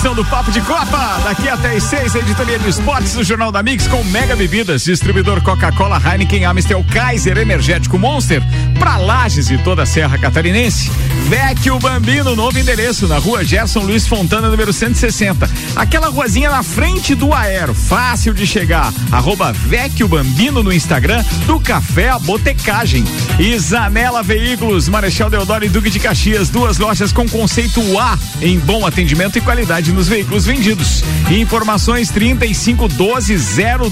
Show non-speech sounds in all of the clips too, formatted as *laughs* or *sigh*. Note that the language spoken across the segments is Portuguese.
edição do Papo de Copa. Daqui até as seis, editoria de esportes do Jornal da Mix com Mega Bebidas, distribuidor Coca-Cola, Heineken, Amstel, Kaiser, Energético Monster, pra Lages e toda a Serra Catarinense. Vecchio Bambino, novo endereço, na rua Gerson Luiz Fontana, número 160. Aquela ruazinha na frente do Aero, fácil de chegar. Arroba Vecchio Bambino no Instagram, do Café a Botecagem. Zanela Veículos, Marechal Deodoro e Duque de Caxias, duas lojas com conceito A em bom atendimento e qualidade nos veículos vendidos. Informações 3512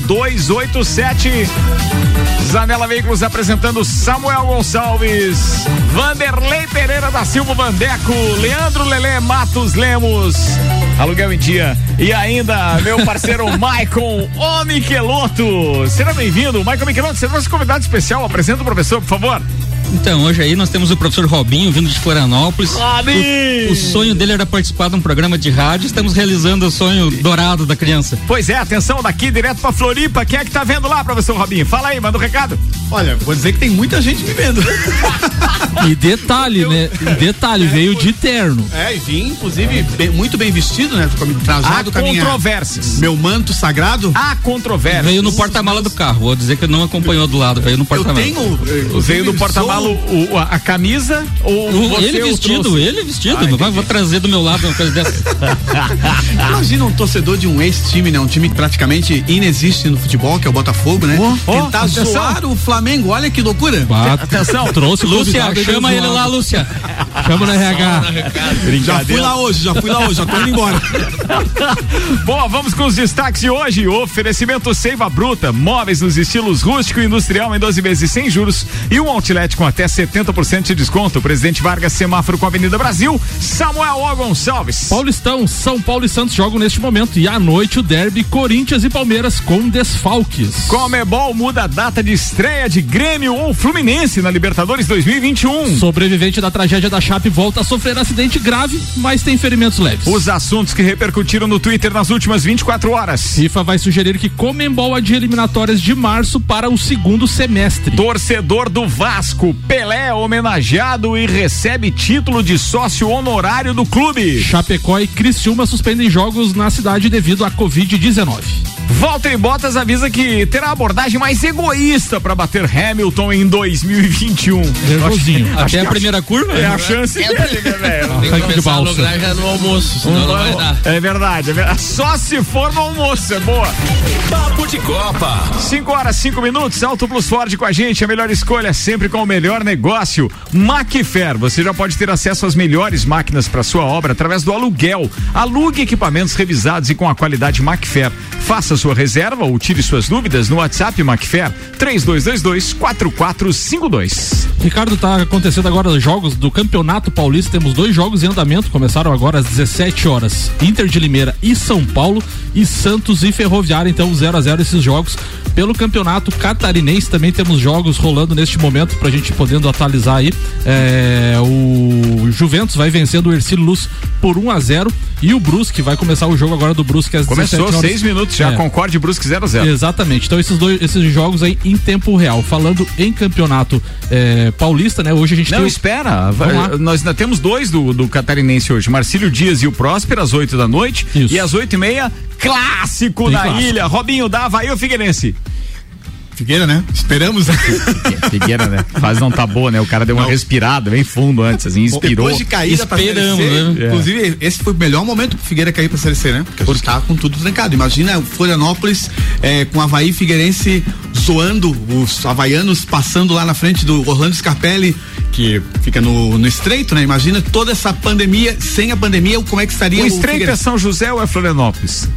0287. Zanela Veículos apresentando Samuel Gonçalves, Vanderlei Pereira da Silva Vandeco, Leandro Lele Matos Lemos, aluguel em dia e ainda meu parceiro *laughs* Maicon O Miqueloto. Seja bem-vindo, Maicon Miqueloto, você é nosso convidado especial, apresenta o professor, por favor. Então, hoje aí nós temos o professor Robinho vindo de Florianópolis. O, o, sonho dele era participar de um programa de rádio. Estamos realizando o sonho dourado da criança. Pois é, atenção daqui direto pra Floripa. Quem é que tá vendo lá, professor Robinho? Fala aí, manda um recado. Olha, vou dizer que tem muita gente me vendo. *laughs* e detalhe, Eu, né? E detalhe, é, veio de terno. É, e vim, inclusive, bem, muito bem vestido, né? Trajado Há controvérsias. Meu manto sagrado. Há controvérsias. Veio no porta-mala do carro. Vou dizer que não acompanhou do lado, veio no porta-mala. Eu tenho. Veio no porta-mala o, o, a camisa ou o, ele vestido, ele vestido. Ah, vou trazer do meu lado uma coisa dessa. *laughs* Imagina um torcedor de um ex-time, né? Um time que praticamente inexiste no futebol, que é o Botafogo, né? Oh, Tentar oh, zoar o Flamengo, olha que loucura. Atenção, trouxe Lúcia, chama ele lá, Lúcia. *laughs* Chama no RH. Já fui lá hoje, já fui lá hoje, já tô indo embora. *laughs* Bom, vamos com os destaques de hoje. Oferecimento Seiva Bruta, móveis nos estilos rústico e industrial em 12 vezes sem juros e um outlet com até 70% de desconto. Presidente Vargas, semáforo com a Avenida Brasil. Samuel O. Gonçalves. Paulistão, São Paulo e Santos jogam neste momento. E à noite o derby Corinthians e Palmeiras com desfalques. Comebol muda a data de estreia de Grêmio ou Fluminense na Libertadores 2021. Sobrevivente da tragédia da Volta a sofrer acidente grave, mas tem ferimentos leves. Os assuntos que repercutiram no Twitter nas últimas 24 horas. FIFA vai sugerir que Comembol adie eliminatórias de março para o segundo semestre. Torcedor do Vasco, Pelé homenageado e recebe título de sócio honorário do clube. Chapecó e Criciúma suspendem jogos na cidade devido à Covid-19. Walter Bottas avisa que terá abordagem mais egoísta para bater Hamilton em 2021. Nervosinho. Até a primeira curva? É a chance é dele, né, velho? Tem que começar a lugar já no almoço, senão não vai dar. É verdade, é verdade. Só se for no almoço, é boa. Papo de Copa. 5 horas, 5 minutos, Auto Plus Ford com a gente, a melhor escolha sempre com o melhor negócio. Macfer, você já pode ter acesso às melhores máquinas para sua obra através do aluguel. Alugue equipamentos revisados e com a qualidade Macfer. Faça sua reserva ou tire suas dúvidas no WhatsApp Macfer 3222 4452. Ricardo, tá acontecendo agora os jogos do Campeonato Paulista. Temos dois jogos em andamento, começaram agora às 17 horas. Inter de Limeira e São Paulo e Santos e Ferroviária, então 0 a 0 esses jogos. Pelo Campeonato Catarinense também temos jogos rolando neste momento pra gente podendo atualizar aí. É, o Juventus vai vencendo o Ercílio Luz por 1 a 0 e o Brusque vai começar o jogo agora do Brusque às Começou 17 horas. seis minutos já, é. Concorde Brusque 0 a 0 Exatamente. Então esses dois esses jogos aí em tempo real. Falando em campeonato é, paulista, né? Hoje a gente Não, tem. Espera. Nós ainda temos dois do, do Catarinense hoje. Marcílio Dias e o Próspero às 8 da noite. Isso. E às 8 e meia, clássico tem na clássico. ilha. Robinho da Havaí o Figueirense. Figueira, né? Esperamos. Figueira, né? Fase não tá boa, né? O cara deu uma não. respirada bem fundo antes, assim, inspirou. Depois de cair Esperamos, né? Inclusive, esse foi o melhor momento pro Figueira cair pra Série C, né? Porque a gente tá com tudo trancado. Imagina o Florianópolis é, com Havaí Figueirense zoando, os havaianos passando lá na frente do Orlando Scarpelli, que fica no, no estreito, né? Imagina toda essa pandemia, sem a pandemia, como é que estaria o, o estreito é São José ou é Florianópolis?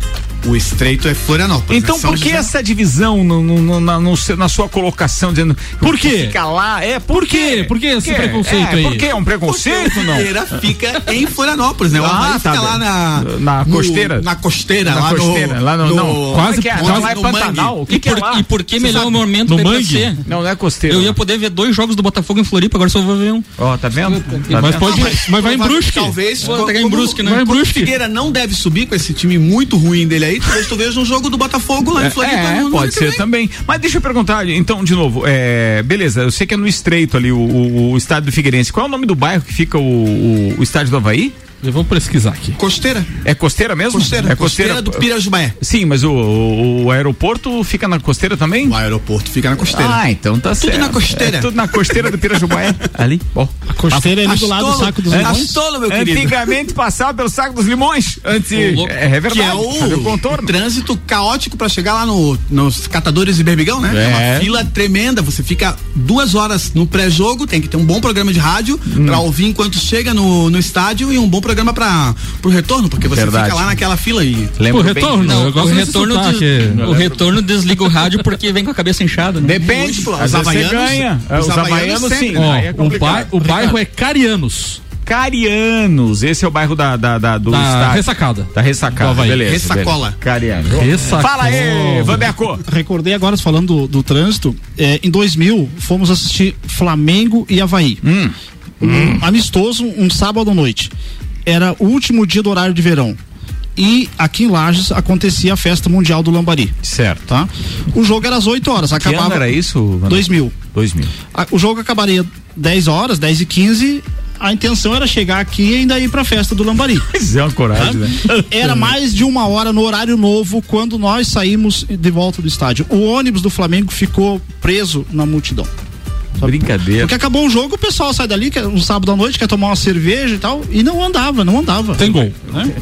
O estreito é Florianópolis. Então né? por que José... essa divisão no, no, na, no, na, sua colocação dizendo por quê? Fica lá, é por, por quê? Por que esse preconceito é, aí? Por que é um preconceito Porque não? Fica fica em Florianópolis, né? O ah, tá fica lá na na no, costeira. Na costeira, na lá costeira, no, lá no, não, quase que é? quase lá é Pantanal. O que, e, que é lá? E por que melhor o momento no mangue? Não, não é costeira. Eu ia poder ver dois jogos do Botafogo em Floripa, agora só vou ver um. Ó, tá vendo? Tá mas pode, mas vai em Brusque. Talvez, tá em Brusque, né? Vai em Brusque. Figueira não deve subir com esse time muito ruim dele aí, talvez tu veja um jogo do Botafogo lá em Floripa. É, pode ser também. Mas deixa perguntar, então, de novo, é, beleza, eu sei que é no estreito ali o, o, o estádio do Figueirense. Qual é o nome do bairro que fica o, o, o estádio do Havaí? Vou pesquisar aqui. Costeira. É costeira mesmo? Costeira. É costeira, costeira do Pirajubaé. Sim, mas o, o, o aeroporto fica na costeira também? O aeroporto fica na costeira. Ah, então tá Tudo certo. na costeira. É tudo na costeira do Pirajubaé. *laughs* Ali. Bom. A costeira é ali do lado do saco dos É, limões. Astolo, meu querido. Antigamente passava pelo saco dos limões. Antes. É, é verdade. Que é Sabe o, contorno. trânsito caótico pra chegar lá no, nos catadores de berbigão, né? É. uma fila tremenda. Você fica duas horas no pré-jogo, tem que ter um bom programa de rádio Hum. pra ouvir enquanto chega no, no estádio e um bom programa pra, pro retorno, porque você Verdade. fica lá naquela fila e. Lembro O retorno, eu o retorno, des- o retorno desliga o rádio porque vem com a cabeça inchada. Né? Depende. Às os havaianos- ganha. Os Os, havaianos sim. Ó, Aí é o, bai- o bairro é Carianos, Carianos. Esse é o bairro da, da, da- do da estádio. ressacada. Da ressacada. Beleza. Ressacola. Carianos. Ressacola. Fala aí, Vandeco. recordei agora falando do, do trânsito. é, em 2000, fomos assistir Flamengo e Havaí. Hum. Um amistoso, um sábado à noite. Era o último dia do horário de verão. E aqui em Lages acontecia a festa mundial do Lambari. Certo. Tá? O jogo era às 8 horas. Que ano Acabava. era isso? Vandeco? 2000. 2000. A- O jogo acabaria 10 horas, 10 e 15. A intenção era chegar aqui e ainda ir pra festa do Lambari. *laughs* Mas é uma coragem, né? *laughs* Era mais de uma hora no horário novo quando nós saímos de volta do estádio. O ônibus do Flamengo ficou preso na multidão. Brincadeira. Porque acabou o jogo, o pessoal sai dali, quer, um sábado à noite, quer tomar uma cerveja e tal, e não andava, não andava. Tem gol.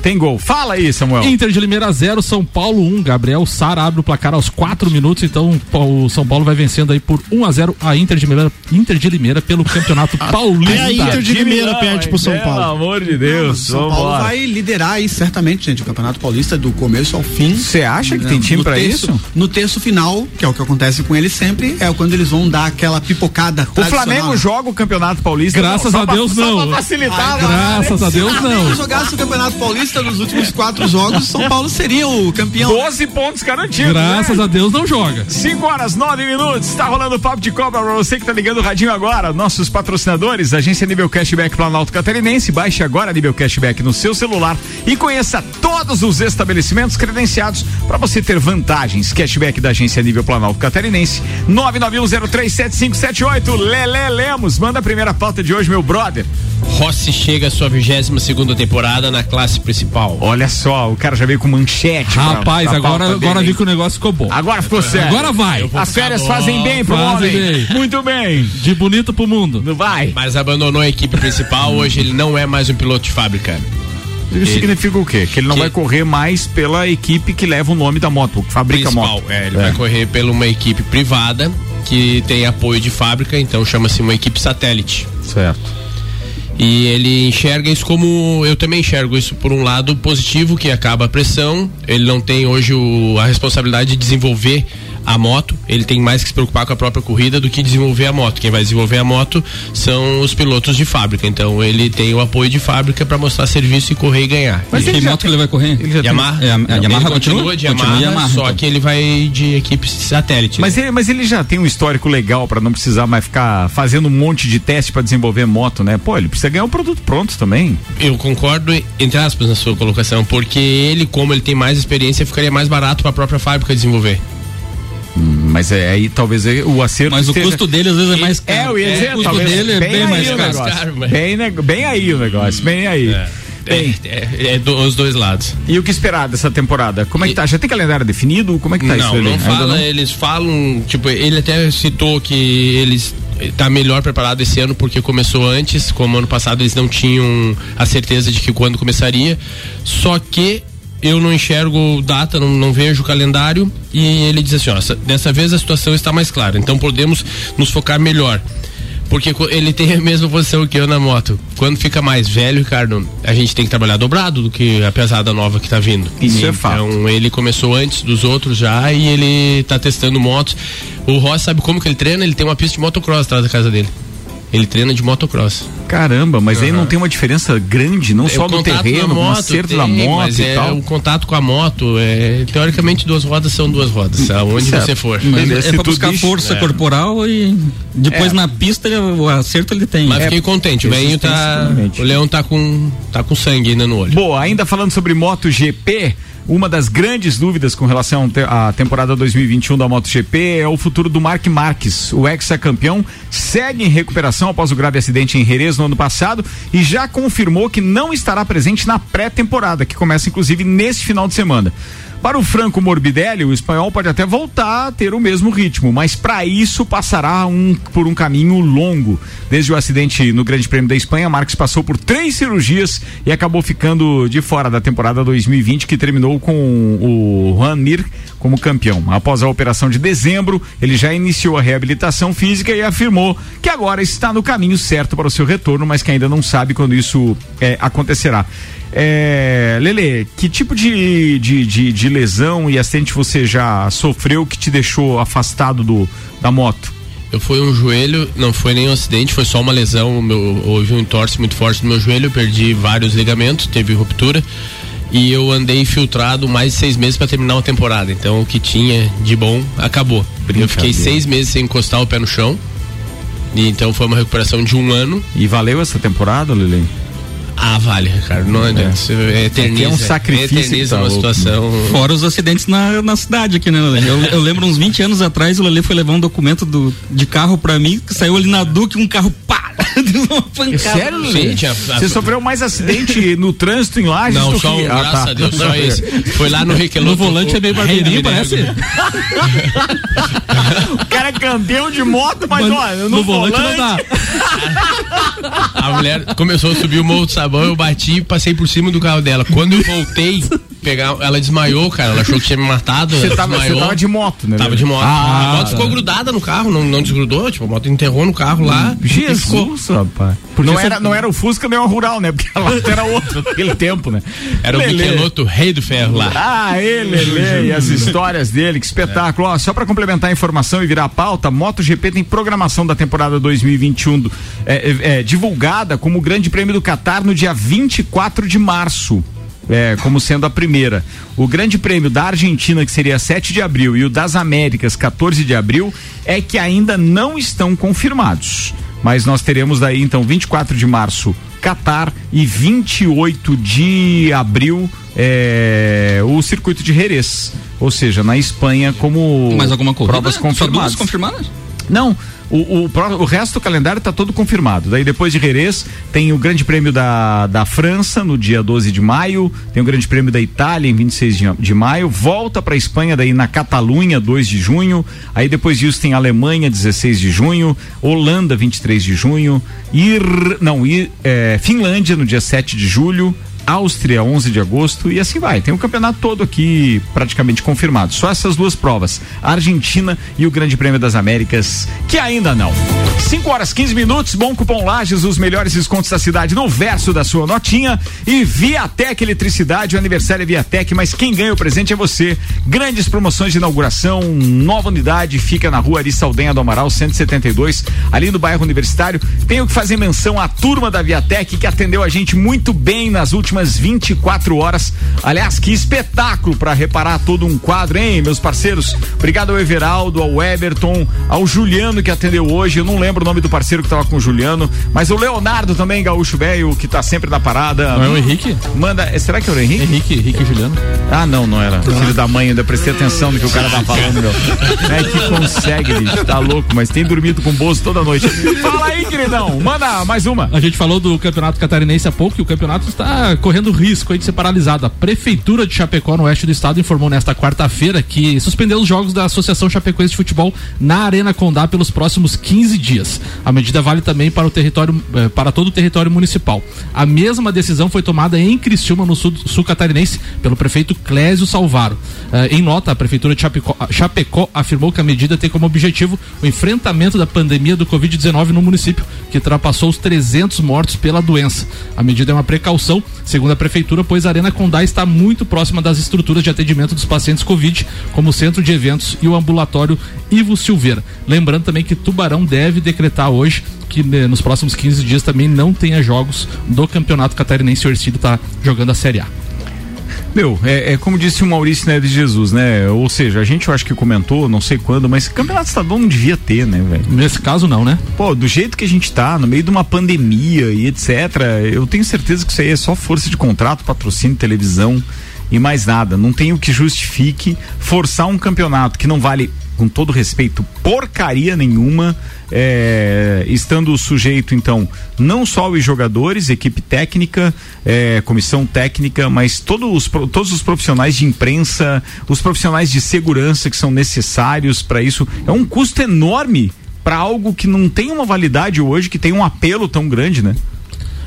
Tem gol. Fala aí, Samuel. Inter de Limeira 0, São Paulo 1. Gabriel Sara abre o placar aos 4 minutos, então o São Paulo vai vencendo aí por 1 a 0 a Inter de Limeira, Inter de Limeira pelo Campeonato *laughs* Paulista. É a Inter de Limeira perde pro São Pelo Paulo. amor de Deus. São Paulo vai liderar aí certamente, gente, o Campeonato Paulista do começo ao fim. Você acha que Não, tem time terço- isso? No terço final, que é o que acontece com eles sempre, é quando eles vão dar aquela pipocada. O Flamengo joga o Campeonato Paulista. Graças só a pra- Deus, só não. pra facilitar. Ai, mano. Graças a Deus, Se não. jogasse o Campeonato Paulista nos últimos quatro jogos, São Paulo seria o campeão. 12 pontos garantidos. Graças né? a Deus não joga. 5 horas, 9 minutos, está rolando o Papo de Cobra pra você que tá ligando o radinho agora. Nossos patrocinadores, Agência Nível Cashback Planalto Catarinense. Baixe agora Nível Cashback no seu celular e conheça todos os estabelecimentos credenciados para você ter vantagens. Cashback da Agência Nível Planalto Catarinense. 991037578. Lele Lemos, manda a primeira pauta de hoje, meu brother. Rossi chega à sua 22 segunda temporada na classe principal. Olha só, o cara já veio com manchete. Rapaz, pra agora, agora vi que o negócio ficou bom. Agora ficou sério. Agora vai. As férias fazem bem pro Fazem homem. bem. Muito bem. De bonito pro mundo. Não vai. Mas abandonou a equipe principal, hoje ele não é mais um piloto de fábrica. Isso significa o quê? Que ele não Que- vai correr mais pela equipe que leva o nome da moto, que fabrica a moto. é, ele vai correr pela uma equipe privada que tem apoio de fábrica, então chama-se uma equipe satélite. Certo. E ele enxerga isso como. Eu também enxergo isso por um lado positivo, que acaba a pressão. Ele não tem hoje o- a responsabilidade de desenvolver a moto, ele tem mais que se preocupar com a própria corrida do que desenvolver a moto. Quem vai desenvolver a moto são os pilotos de fábrica. Então ele tem o apoio de fábrica para mostrar serviço e correr e ganhar. Mas que moto que ele vai correr? Ele tem- Yamaha, É, a- Yamaha continua, continua? de Continua Yamaha, Yamaha, só então. que ele vai de equipe satélite. Mas ele, mas ele já tem um histórico legal pra não precisar mais ficar fazendo um monte de teste pra desenvolver moto, né? Pô, ele precisa ganhar o produto pronto também. Eu concordo, entre aspas, na sua colocação, porque ele, como ele tem mais experiência, ficaria mais barato para a própria fábrica desenvolver. Mas é aí talvez é o acerto. Mas o esteja- custo dele às vezes é mais caro. É, eu ia dizer, o custo talvez dele é bem, aí mais o caro. mas- Bem, bem aí o negócio, bem aí. Bem, É, é, é do- os dois lados. E o que esperar dessa temporada? Como é que tá? Já tem calendário definido? Como é que tá isso? não, ali? não Ainda fala, não? eles falam, tipo, ele até citou que eles tá melhor preparado esse ano porque começou antes, como ano passado eles não tinham a certeza de que quando começaria. Só que eu não enxergo data, não, não vejo o calendário e ele diz assim, ó, essa- dessa vez a situação está mais clara, então podemos nos focar melhor. Porque ele tem a *laughs* mesma posição que eu na moto. Quando fica mais velho, Ricardo, a gente tem que trabalhar dobrado do que a pesada nova que tá vindo. Isso é fato. Então ele começou antes dos outros já e ele tá testando motos. O Ross sabe como que ele treina? Ele tem uma pista de motocross atrás da casa dele. Ele treina de motocross. Caramba, mas aí não tem uma diferença grande, não só É o do contato terreno, na no moto, acerto da tem, moto mas e é tal. o contato com a moto. É, teoricamente, duas rodas são duas rodas, aonde Certo. você for. Mas é se pra buscar diz- força é. corporal e depois É. na pista ele- o acerto ele tem. Mas É, fiquei contente, o velhinho tá. O leão tá com, tá com sangue ainda no olho. Boa, ainda falando sobre MotoGP, Uma das grandes dúvidas com relação à temporada 2021 da MotoGP é o futuro do Mark Marques. O ex-campeão segue em recuperação após o grave acidente em Jerez no ano passado e já confirmou que não estará presente na pré-temporada, que começa inclusive neste final de semana. Para o Franco Morbidelli, o espanhol pode até voltar a ter o mesmo ritmo, mas para isso passará um, por um caminho longo. Desde o acidente no Grande Prêmio da Espanha, Marques passou por três cirurgias e acabou ficando de fora da temporada 2020, que terminou com o Juan Mir como campeão. Após a operação de dezembro, ele já iniciou a reabilitação física e afirmou que agora está no caminho certo para o seu retorno, mas que ainda não sabe quando isso é, acontecerá. É, Lele, que tipo de, de, de, de, lesão e acidente você já sofreu que te deixou afastado do, da moto? Eu fui um joelho, não foi nem um acidente, foi só uma lesão. Meu, houve um entorse muito forte no meu joelho, perdi vários ligamentos, teve ruptura e eu andei infiltrado mais de seis meses para terminar uma temporada. Então o que tinha de bom acabou. Eu fiquei seis meses sem encostar o pé no chão. E então foi uma recuperação de um ano. E valeu essa temporada, Lele? Ah, vale, Ricardo. Não adianta. É. Eterniza, é um sacrifício. Eterniza tá uma situação. Fora os acidentes na, na cidade aqui, né, Lelê? Eu, eu, lembro uns 20 anos atrás, o Lelê foi levar um documento do, de carro pra mim, que saiu ali na Duque, um carro pá! *laughs* Deu uma pancada. Sério, Lelê? Você sofreu mais acidente no trânsito em Lages Não, só um, ah, graças tá. a Deus, só *laughs* esse. Foi lá no Requelô. No volante é meio barbeirinho, parece. o cara é campeão de moto, mas, mas olha, no, no volante, volante não dá. A mulher começou a subir o morro sabão, eu bati e passei por cima do carro dela. Quando eu voltei, *laughs* pegar, ela desmaiou, cara. Ela achou que tinha me matado. Você tava, tava, de moto, né? Tava de moto. Ah, a moto tá. ficou grudada no carro, não, não desgrudou. Tipo, a moto enterrou no carro lá. Jesus, rapaz. Porque não era, não era o Fusca nem o Rural, né? Porque a era outra *laughs* naquele tempo, né? Era o Michelotto, rei do ferro lá. Ah, ele, ele, e as *laughs* histórias dele, que espetáculo. É. Ó, só pra complementar a informação e virar a pauta, MotoGP tem programação da temporada 2021 é, é, é, divulgada como o Grande Prêmio do Catar no dia 24 de março é, como sendo a primeira. O Grande Prêmio da Argentina, que seria 7 de abril, e o das Américas, 14 de abril, é que ainda não estão confirmados. Mas nós teremos daí então 24 de março Qatar e 28 de abril é, o circuito de Jerez, ou seja, na Espanha como Mais alguma corrida? provas confirmadas. confirmadas? Não, o, o, o, resto do calendário está todo confirmado. Daí depois de Jerez, tem o Grande Prêmio da, da França no dia 12 de maio, tem o Grande Prêmio da Itália em 26 de, de maio, volta para Espanha daí na Catalunha 2 de junho, aí depois disso tem Alemanha 16 de junho, Holanda 23 de junho, Ir, não, Ir, é, Finlândia no dia 7 de julho, Áustria, 11 de agosto, e assim vai. Tem o campeonato todo aqui praticamente confirmado. Só essas duas provas, a Argentina e o Grande Prêmio das Américas, que ainda não. 5 horas 15 minutos, bom cupom Lages, os melhores descontos da cidade no verso da sua notinha. E Viatec Eletricidade, o aniversário é Viatec, mas quem ganha o presente é você. Grandes promoções de inauguração, nova unidade, fica na rua Ari do Amaral, 172, ali no bairro Universitário. Tenho que fazer menção à turma da Viatec que atendeu a gente muito bem nas últimas últimas 24 horas. Aliás, que espetáculo para reparar todo um quadro, hein, meus parceiros? Obrigado ao Everaldo, ao Everton, ao Juliano que atendeu hoje. Eu não lembro o nome do parceiro que tava com o Juliano, mas o Leonardo também, gaúcho velho, que tá sempre na parada. Não é o Henrique? Manda, será que era o Henrique? Henrique, Henrique e Juliano. Ah, não, não era. Ah. Filho da mãe, ainda prestei atenção no que o cara tá falando, meu. É que consegue, bicho, tá louco, mas tem dormido com o Bozo toda noite. Fala aí, queridão, manda mais uma. A gente falou do campeonato catarinense há pouco e o campeonato está correndo risco de ser paralisado. A Prefeitura de Chapecó, no oeste do estado, informou nesta quarta-feira que suspendeu os jogos da Associação Chapecoense de Futebol na Arena Condá pelos próximos 15 dias. A medida vale também para o território, eh, para todo o território municipal. A mesma decisão foi tomada em Criciúma, no sul, sul catarinense, pelo prefeito Clésio Salvaro. Eh, em nota, a Prefeitura de Chapecó, Chapecó afirmou que a medida tem como objetivo o enfrentamento da pandemia do Covid-19 no município, que ultrapassou os 300 mortos pela doença. A medida é uma precaução, segundo a Prefeitura pois a Arena Condá está muito próxima das estruturas de atendimento dos pacientes Covid, como o centro de eventos e o ambulatório Ivo Silveira. Lembrando também que Tubarão deve decretar hoje que né, nos próximos 15 dias também não tenha jogos do Campeonato Catarinense. O Ercílio está jogando a Série A. Meu, é, é, como disse o Maurício Neves Jesus, né? Ou seja, a gente eu acho que comentou, não sei quando, mas campeonato estadual não devia ter, né, velho? Nesse caso não, né? Pô, do jeito que a gente tá, no meio de uma pandemia e etc, eu tenho certeza que isso aí é só força de contrato, patrocínio, televisão e mais nada. Não tem o que justifique forçar um campeonato que não vale com todo respeito, porcaria nenhuma, é, estando sujeito, então, não só os jogadores, equipe técnica, é, comissão técnica, mas todos os, todos os profissionais de imprensa, os profissionais de segurança que são necessários para isso. É um custo enorme para algo que não tem uma validade hoje, que tem um apelo tão grande, né?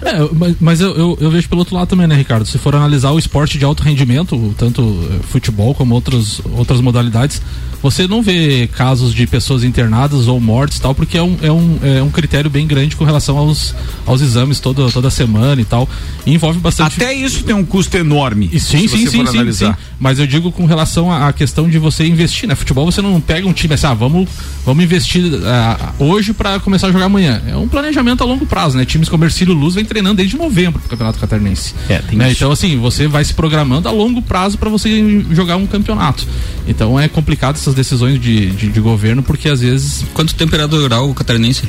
É, mas, mas eu, eu, eu, vejo pelo outro lado também, né, Ricardo? Se for analisar o esporte de alto rendimento, tanto eh, futebol como outras, outras modalidades, você não vê casos de pessoas internadas ou mortes tal, porque é um, é um, é um critério bem grande com relação aos, aos exames toda, toda semana e tal. E envolve bastante. Até isso tem um custo enorme. E sim, sim, sim, sim, sim, Mas eu digo com relação à questão de você investir, né? Futebol você não pega um time assim, ah, vamos, vamos investir uh, hoje para começar a jogar amanhã. É um planejamento a longo prazo, né? Times como Ercílio Luz vem treinando desde novembro pro Campeonato Catarinense. É, né? Então, assim, você vai se programando a longo prazo para você jogar um campeonato. Então é complicado essas decisões de, de, de governo, porque às vezes. Quanto tempo durar o catarinense?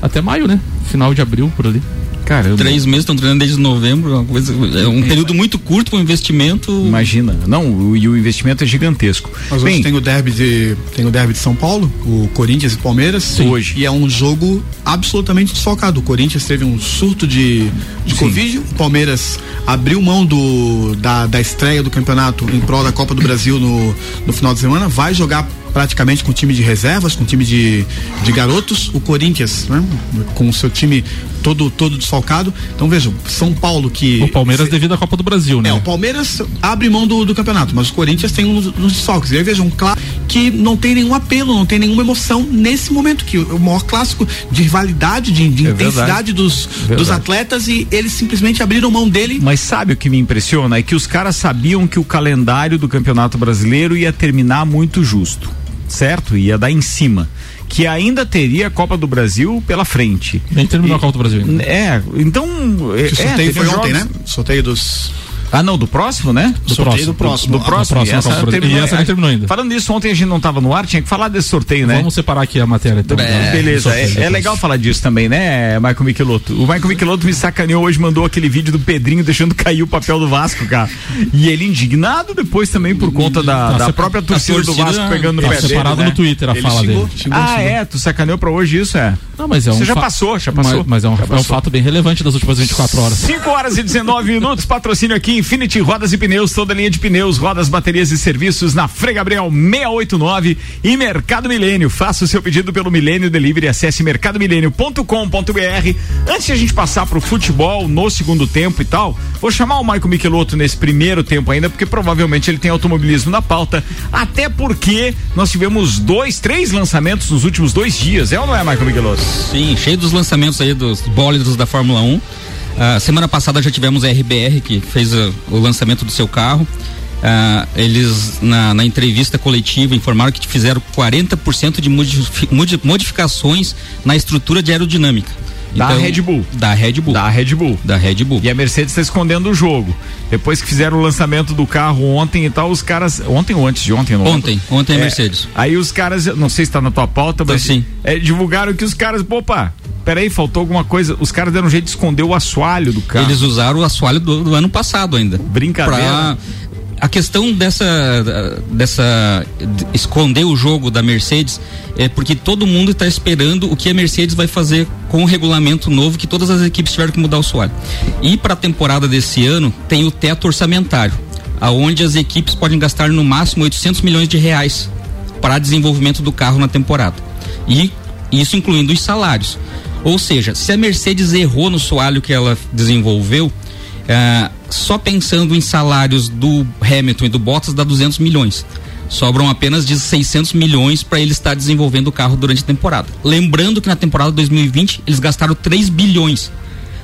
Até maio, né? Final de abril, por ali. Caramba. Três meses estão treinando desde novembro, uma coisa, é um período muito curto para o investimento. Imagina, não, o, e o investimento é gigantesco. Mas Bem, hoje tem o derby de tem o derby de São Paulo, o Corinthians e Palmeiras. Sim. Hoje. E é um jogo absolutamente desfocado. O Corinthians teve um surto de, de Covid, o Palmeiras abriu mão do, da, da estreia do campeonato em prol da Copa do Brasil no, no final de semana, vai jogar praticamente com time de reservas, com time de, de garotos, o Corinthians, né? Com o seu time todo todo desfalcado. Então vejam, São Paulo que o Palmeiras se, devido à Copa do Brasil, né? É, o Palmeiras abre mão do, do campeonato, mas o Corinthians tem uns, uns desfalques. E aí vejam, claro que não tem nenhum apelo, não tem nenhuma emoção nesse momento que o maior clássico de rivalidade, de, de é intensidade dos, dos atletas e eles simplesmente abriram mão dele. Mas sabe o que me impressiona é que os caras sabiam que o calendário do Campeonato Brasileiro ia terminar muito justo certo? Ia dar em cima. Que ainda teria a Copa do Brasil pela frente. Nem terminou e, a Copa do Brasil ainda. É, então. O sorteio é, foi ontem, né? Sorteio dos ah, não, do próximo, né? Do sorteio do próximo. Do, do próximo. Do próximo. E essa, terminou, e essa não terminou ainda. Falando nisso, ontem a gente não estava no ar, tinha que falar desse sorteio, né? Vamos separar aqui a matéria. Então. É, beleza. É, é, legal falar disso também, né, Michael Michelotto? O Michael Michelotto me sacaneou hoje, mandou aquele vídeo do Pedrinho deixando cair o papel do Vasco, cara. E ele indignado depois também por conta da, tá da própria torcida, torcida, do Vasco pegando tá no pé separado dele, no né? Twitter a ele fala xingou, dele. Xingou, ah, xingou. é? Tu sacaneou pra hoje isso, é? Não, mas é um Você já passou, já passou. Mas, mas é, um, é um fato bem relevante das últimas 24 horas. 5 horas e 19 minutos, patrocínio aqui, Infinity Rodas e Pneus, toda linha de pneus, rodas, baterias e serviços na Frei Gabriel 689 e Mercado Milênio. Faça o seu pedido pelo Milênio Delivery, acesse mercadomilênio.com.br. Antes de a gente passar pro futebol no segundo tempo e tal, vou chamar o Maico Michelotto nesse primeiro tempo ainda, porque provavelmente ele tem automobilismo na pauta, até porque nós tivemos dois, três lançamentos nos últimos dois dias, é ou não é, Maico Michelotto? Sim, cheio dos lançamentos aí dos bólidos da Fórmula 1. Uh, semana passada já tivemos a RBR que fez uh, o lançamento do seu carro. Uh, eles na, na, entrevista coletiva informaram que fizeram 40% de modificações na estrutura de aerodinâmica. Da então, Red Bull. Da Red Bull. Da Red Bull. Da Red Bull. E a Mercedes está escondendo o jogo. Depois que fizeram o lançamento do carro ontem e tal, os caras. Ontem ou antes de ontem, não Ontem, ontem a é, Mercedes. Aí os caras, não sei se está na tua pauta, mas. sim. É, divulgaram que os caras, opa, peraí, faltou alguma coisa. Os caras deram um jeito de esconder o assoalho do carro. Eles usaram o assoalho do, do ano passado ainda. Brincadeira. Pra a questão dessa dessa esconder o jogo da Mercedes é porque todo mundo está esperando o que a Mercedes vai fazer com o regulamento novo que todas as equipes tiveram que mudar o assoalho. E para a temporada desse ano tem o teto orçamentário, aonde as equipes podem gastar no máximo 800 milhões de reais para desenvolvimento do carro na temporada. E isso incluindo os salários. Ou seja, se a Mercedes errou no soalho que ela desenvolveu, é, só pensando em salários do Hamilton e do Bottas dá 200 milhões. Sobram apenas de 600 milhões para ele estar desenvolvendo o carro durante a temporada. Lembrando que na temporada 2020 eles gastaram 3 bilhões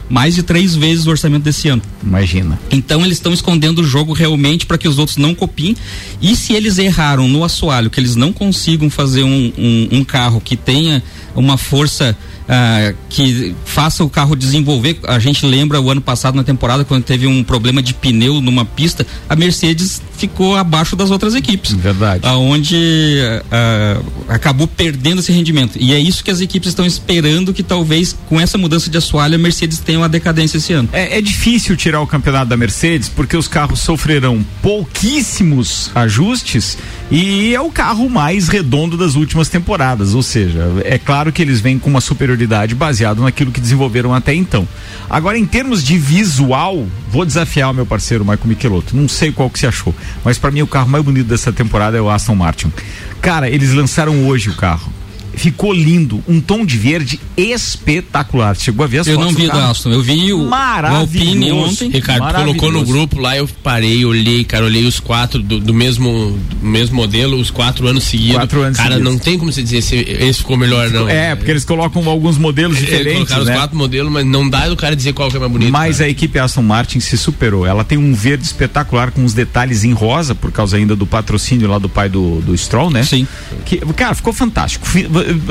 mais de três vezes o orçamento desse ano. Imagina. Então eles estão escondendo o jogo realmente para que os outros não copiem. E se eles erraram no assoalho, que eles não consigam fazer um, um, um carro que tenha uma força ah, que faça o carro desenvolver. A gente lembra o ano passado na temporada quando teve um problema de pneu numa pista, a Mercedes ficou abaixo das outras equipes. Verdade. Aonde ah, acabou perdendo esse rendimento. E é isso que as equipes estão esperando que talvez com essa mudança de assoalho a Mercedes tenha uma decadência esse ano. É, é difícil tirar o campeonato da Mercedes porque os carros sofrerão pouquíssimos ajustes e é o carro mais redondo das últimas temporadas. Ou seja, é claro que eles vêm com uma superioridade baseada naquilo que desenvolveram até então. Agora, em termos de visual, vou desafiar o meu parceiro Michael Michelotto. Não sei qual que você achou, mas para mim o carro mais bonito dessa temporada é o Aston Martin. Cara, eles lançaram hoje o carro ficou lindo, um tom de verde espetacular. Chegou a ver as Eu não vi do Aston, eu vi o, o Alpine ontem. Ricardo colocou no grupo lá, eu parei, olhei, cara, olhei os quatro do, do mesmo do mesmo modelo, os quatro anos seguidos. Quatro anos cara, seguidos. não tem como você dizer se esse ficou melhor, não. É, porque eles colocam alguns modelos Eles diferentes, colocaram né? os quatro modelos, mas não dá do cara dizer qual que é mais bonito. Mas cara. a equipe Aston Martin se superou. Ela tem um verde espetacular com os detalhes em rosa, por causa ainda do patrocínio lá do pai do, do Stroll, né? Sim. Que, cara, ficou fantástico.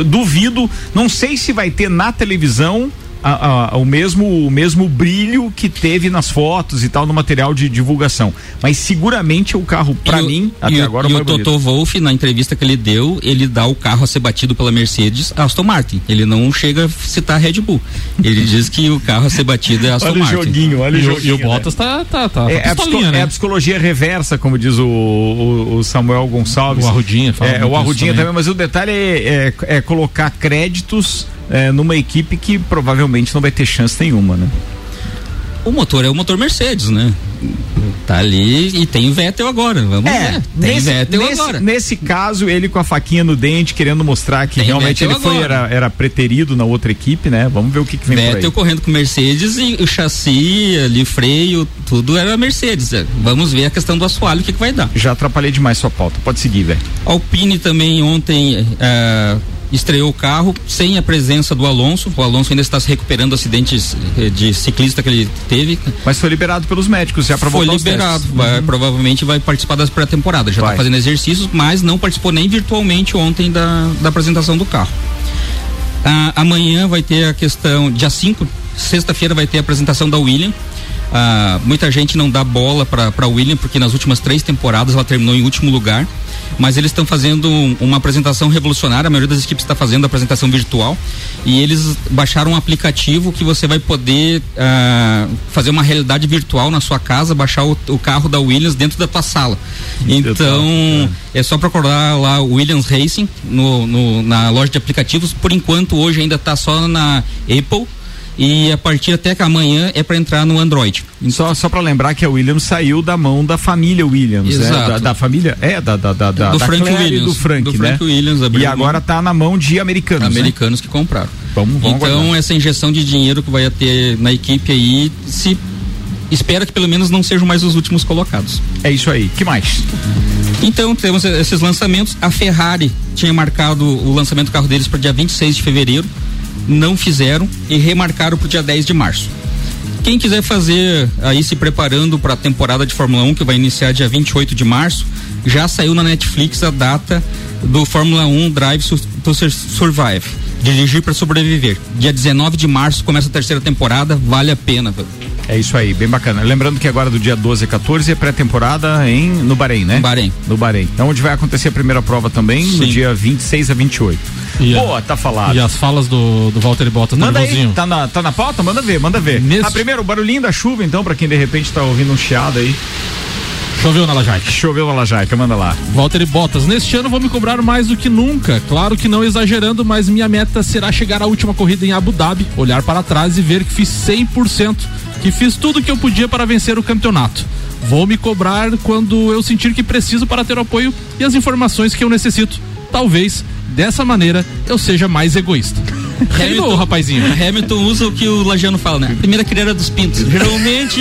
Duvido, não sei se vai ter na televisão a- a- o, mesmo, o mesmo brilho que teve nas fotos e tal no material de divulgação. Mas seguramente o carro, pra E o- mim, e até o- agora, e o o mais bonito. Toto Wolff, na entrevista que ele deu, ele dá o carro a ser batido pela Mercedes Aston Martin. Ele não chega a citar a Red Bull. Ele *laughs* diz que o carro a ser batido é Aston Olha o Martin. joguinho, olha o E, o- joguinho. e o né? Bottas tá, tá, tá, É, tá é a né? é a psicologia reversa, como diz o, o- o Samuel Gonçalves. O Arrudinha fala É, o Arrudinha também. também. mas o detalhe é, é- é colocar créditos é, numa equipe que provavelmente não vai ter chance nenhuma, né? O motor é o motor Mercedes, né? Tá ali e tem o Vettel agora. Vamos ver. Tem É, nesse, Vettel nesse, agora. nesse caso, ele com a faquinha no dente, querendo mostrar que Tem realmente ele Vettel foi, agora. era, era preterido na outra equipe, né? Vamos ver o que, que vem por Vettel aí. correndo com Mercedes e o chassi ali, freio, tudo era Mercedes. É, Vamos ver a questão do assoalho, o que, que vai dar. Já atrapalhei demais sua pauta. Pode seguir, velho. Alpine também ontem eh, estreou o carro sem a presença do Alonso. O Alonso ainda está se recuperando do acidente eh, de ciclista que ele teve. Mas foi liberado pelos médicos já Foi liberado. Vai- Provavelmente vai participar das pré-temporadas. Já está fazendo exercícios, mas não participou nem virtualmente ontem da, da apresentação do carro. Ah, amanhã vai ter a questão, dia 5, sexta-feira vai ter a apresentação da William. Ah, muita gente não dá bola para a William porque nas últimas três temporadas ela terminou em último lugar. Mas eles estão fazendo um- uma apresentação revolucionária. A maioria das equipes está fazendo a apresentação virtual e eles baixaram um aplicativo que você vai poder ah, fazer uma realidade virtual na sua casa, baixar o, o carro da Williams dentro da tua sala. Então é só procurar lá o Williams Racing no, no- na loja de aplicativos. Por enquanto hoje ainda está só na Apple e a partir até que amanhã é para entrar no Android. Só, só para lembrar que a Williams saiu da mão da família Williams, né? Da, da família, é, da, da, da, da Do da Frank Claire e Williams. do Frank, Do né? Frank Williams, abriu e agora tá na mão de americanos, né? americanos que compraram. Vamos, vamos então aguardar. essa injeção de dinheiro que vai ter na equipe aí se espera que pelo menos não sejam mais os últimos colocados. É isso aí. que mais? Então temos esses lançamentos. A Ferrari tinha marcado o lançamento do carro deles para dia 26 de fevereiro, não fizeram e remarcaram para o dia 10 de março. Quem quiser fazer aí se preparando para a temporada de Fórmula 1 que vai iniciar dia 28 de março, já saiu na Netflix a data do Fórmula 1 Drive to Sur- Survive. Dirigir para sobreviver. Dia 19 de março começa a terceira temporada, vale a pena. velho. É isso aí, bem bacana. Lembrando que agora do dia 12 a 14 é pré-temporada em no Bahrein, né? No Bahrein. No Bahrein. É onde vai acontecer a primeira prova também, no Sim. dia 26 a 28. E a- Boa, tá falado. E as falas do, do Walter Bottas, Manda aí, nervosinho. tá na, tá na pauta? Manda ver, manda ver. Nesse- Ah, primeiro, o barulhinho da chuva, então, pra quem de repente tá ouvindo um chiado aí. Choveu na Lajaica. Choveu na Lajaica, manda lá. Walter Bottas, neste ano vou me cobrar mais do que nunca. Claro que não exagerando, mas minha meta será chegar à última corrida em Abu Dhabi, olhar para trás e ver que fiz 100%, que fiz tudo que eu podia para vencer o campeonato. Vou me cobrar quando eu sentir que preciso para ter o apoio e as informações que eu necessito. Talvez, dessa maneira, eu seja mais egoísta. *laughs* Reinou, rapazinho. Hamilton usa o que o Lajano fala, né? Primeira criadeira dos pintos. *laughs* Geralmente,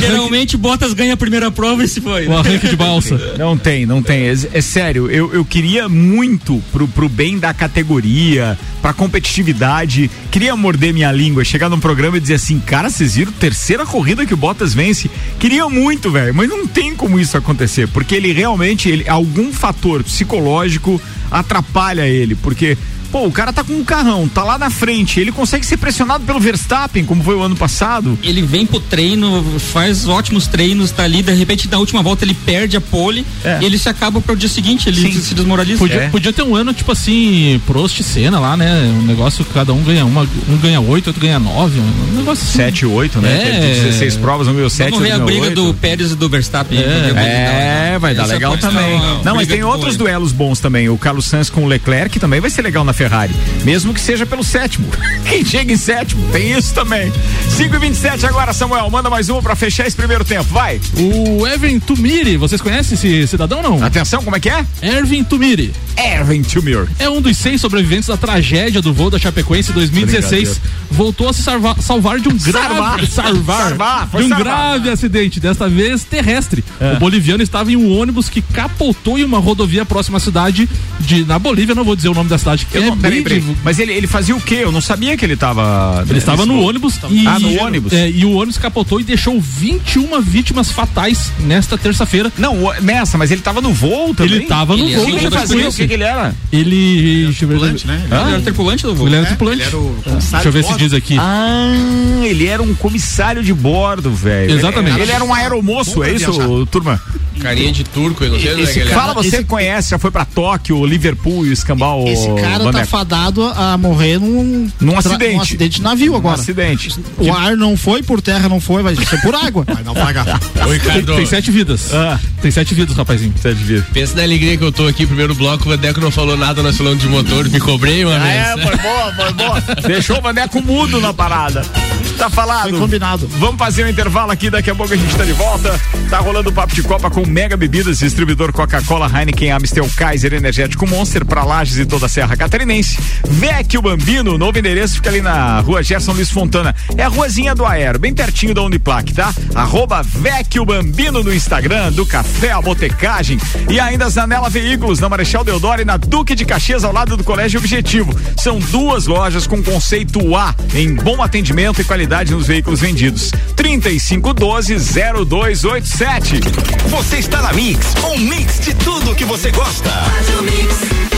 geralmente Bottas ganha a primeira prova e se foi. O arranque de balsa. *laughs* Não tem, não tem. É, é sério, eu, eu queria muito pro, pro bem da categoria, pra competitividade, queria morder minha língua, chegar num programa e dizer assim, cara, vocês viram terceira corrida que o Bottas vence? Queria muito, velho, mas não tem como isso acontecer, porque ele realmente, ele, algum fator psicológico atrapalha ele, porque Pô, o cara tá com um carrão, tá lá na frente, ele consegue ser pressionado pelo Verstappen, como foi o ano passado. Ele vem pro treino, faz ótimos treinos, tá ali, de repente na última volta ele perde a pole É. e ele se acaba pro dia seguinte, ele Sim. se desmoraliza. Podia, É. podia ter um ano, tipo assim, Prost e Senna lá, né? Um negócio que cada um ganha uma, um ganha oito, outro ganha nove. Um negócio assim. 7 e 8, né? É. Teve 16 provas, um ganhou 7, Vamos ver a briga do Pérez e do Verstappen. É, vai dar Essa legal também. Não, mas tem outros duelos bons também. O Carlos Sainz com o Leclerc também vai ser legal na Ferrari. Mesmo que seja pelo sétimo. *laughs* Quem chega em sétimo, tem isso também. 5 e 27 agora, Samuel. Manda mais uma pra fechar esse primeiro tempo. Vai. O Evan Tumiri, vocês conhecem esse cidadão não? Atenção, como é que é? Ervin Tumiri. Erwin Tumir. É um dos seis sobreviventes da tragédia do voo da Chapecoense em 2016. Voltou a se salva- salvar de um grave, Salvar. *laughs* Salvar, de um salvar. grave acidente, desta vez terrestre. O boliviano estava em um ônibus que capotou em uma rodovia próxima à cidade de na Bolívia, não vou dizer o nome da cidade, que é não, peraí, peraí. Mas ele, ele fazia o quê? Eu não sabia que ele tava. Ele estava no ônibus e, Ah, no ônibus? é, e o ônibus capotou e deixou 21 vítimas fatais nesta terça-feira. Não, o- nessa, mas ele tava no voo também. Ele estava no Ele O voo que, ele fazia? O que, que ele era? Ele. Deixa eu ver, Tripulante, né? Ele era tripulante do voo. Ele era É, tripulante. ele era o Deixa eu ver se diz aqui. Ah, ele era um comissário de bordo, velho. Exatamente. Ele, ele era um aeromoço, é isso, turma? Carinha de turco, eu não sei, né? Fala você que conhece, já foi pra Tóquio, Liverpool e escambau. Esse cara tá Vaneco. fadado a morrer num, Num acidente. num acidente de navio Um agora. acidente. O ar não foi, por terra não foi, vai ser por água. Vai naufragar. Ô, *laughs* Tem, Ricardo, tem sete vidas. Ah. Tem sete vidas, rapazinho. Você devia. pensa na alegria que eu tô aqui, primeiro bloco, o Vandeco não falou nada, nós falando de motor, me cobrei uma vez. É, foi boa, foi boa. Deixou o Vaneco mudo na parada. Tá falado. Foi combinado. Vamos fazer um intervalo aqui, daqui a pouco a gente tá de volta. Tá rolando o papo de Copa com Mega Bebidas, distribuidor Coca-Cola, Heineken, Amstel, Kaiser, Energético Monster pra Lages e toda a Serra Catarinense. Vecchio Bambino, novo endereço fica ali na rua Gerson Luiz Fontana. É a ruazinha do Aero, bem pertinho da Uniplac, tá? Arroba Vecchio Bambino no Instagram, do Café a Botecagem. E ainda Zanela Veículos, na Marechal Deodoro e na Duque de Caxias, ao lado do Colégio Objetivo. São duas lojas com conceito A, em bom atendimento e qualidade nos veículos vendidos. 3512-0287. Você está na Mix, um mix de tudo que você gosta. Cashback.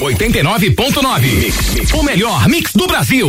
89.9. O melhor mix do Brasil.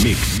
mix.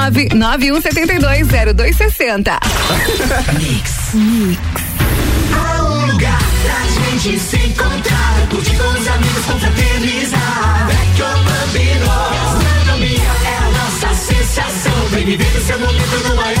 991720260. Há um lugar pra gente se encontrar, curtir com os amigos, confraternizar. Vecchio Bambino, gastronomia é a nossa sensação. Vem viver o seu momento no maior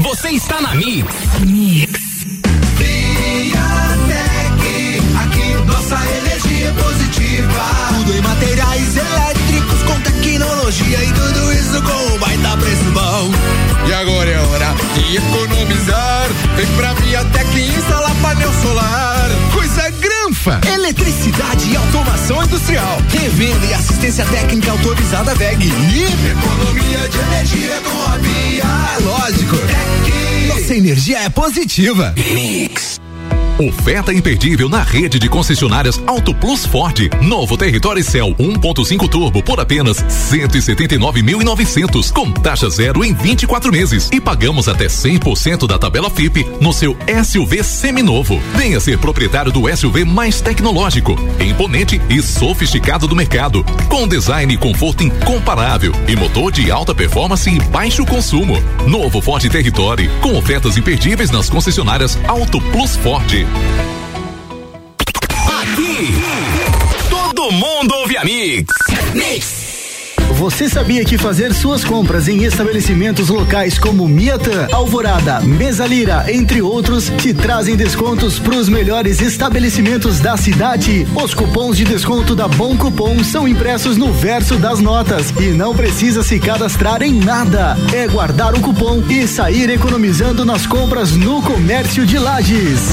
Você está na Mix. Aqui nossa energia é positiva. Tudo em materiais elétricos com tecnologia e tudo isso com um baita preço bom. E agora é hora de economizar. Vem pra Viatec instalar painel solar. Eletricidade e automação industrial. Revenda e assistência técnica autorizada VEG. E economia de energia com a Via. É lógico. Nossa energia é positiva. Oferta imperdível na rede de concessionárias Auto Plus Ford. Novo Território Cell 1.5 Turbo por apenas 179.900 com taxa zero em 24 meses e pagamos até 100% da tabela FIP no seu SUV seminovo. Venha ser proprietário do SUV mais tecnológico, imponente e sofisticado do mercado, com design e conforto incomparável e motor de alta performance e baixo consumo. Novo Ford Territory com ofertas imperdíveis nas concessionárias Auto Plus Ford. Aqui, todo mundo ouve a Mix. Mix. Você sabia que fazer suas compras em estabelecimentos locais como Miatã, Alvorada, Mesa Lira, entre outros, te trazem descontos para os melhores estabelecimentos da cidade? Os cupons de desconto da Bom Cupom são impressos no verso das notas e não precisa se cadastrar em nada. É guardar o cupom e sair economizando nas compras no comércio de Lages.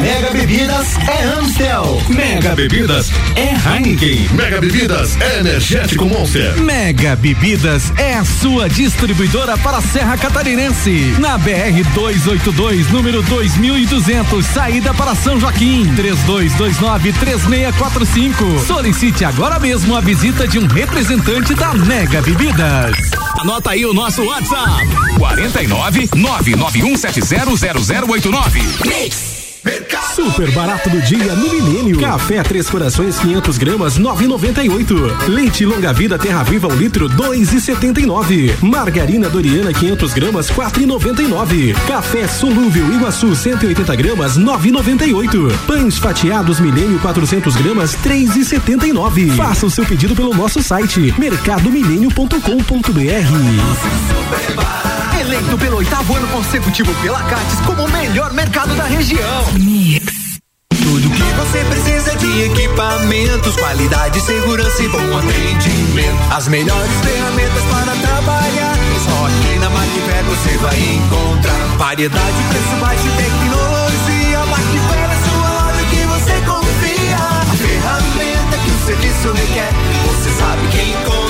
Mega Bebidas é Amstel. Mega Bebidas é Heineken. Mega Bebidas é Energético Monster. Mega Bebidas é a sua distribuidora para a Serra Catarinense. Na BR 282, número 2200, saída para São Joaquim. 3229-3645. Solicite agora mesmo a visita de um representante da Mega Bebidas. Anota aí o nosso WhatsApp: 49 991700089. Mix. Super barato do dia no Milênio. Café Três Corações 500 gramas 9,98. Leite Longa Vida Terra Viva um litro 2,79. Margarina Doriana 500 gramas 4,99. Café Solúvel Iguaçu 180 gramas 9,98. Pães fatiados Milênio 400 gramas 3,79. Faça o seu pedido pelo nosso site mercadomilênio.com.br. Eleito pelo oitavo ano consecutivo pela Cates como o melhor mercado da região. Tudo que você precisa de equipamentos, qualidade, segurança e bom atendimento. As melhores ferramentas para trabalhar. Só aqui na Macfair você vai encontrar variedade, preço baixo e tecnologia. Macfair é sua loja que você confia. A ferramenta que o serviço requer, você sabe que encontra.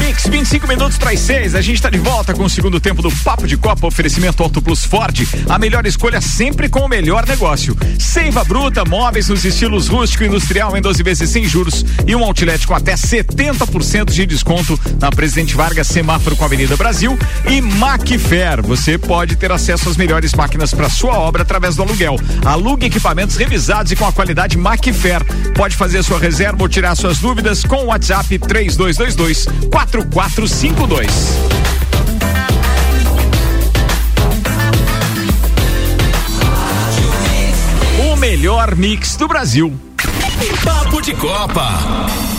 Mix, 25 minutos para as 6. A gente está de volta com o segundo tempo do Papo de Copa. Oferecimento Auto Plus Ford. A melhor escolha sempre com o melhor negócio. Seiva Bruta, móveis nos estilos rústico e industrial em 12 vezes sem juros. E um outlet com até 70% de desconto na Presidente Vargas, semáforo com a Avenida Brasil. E Macfair. Você pode ter acesso às melhores máquinas para sua obra através do aluguel. Alugue equipamentos revisados e com a qualidade Macfair. Pode fazer sua reserva ou tirar suas dúvidas com o WhatsApp 3222 4452. O melhor mix do Brasil. Papo de Copa.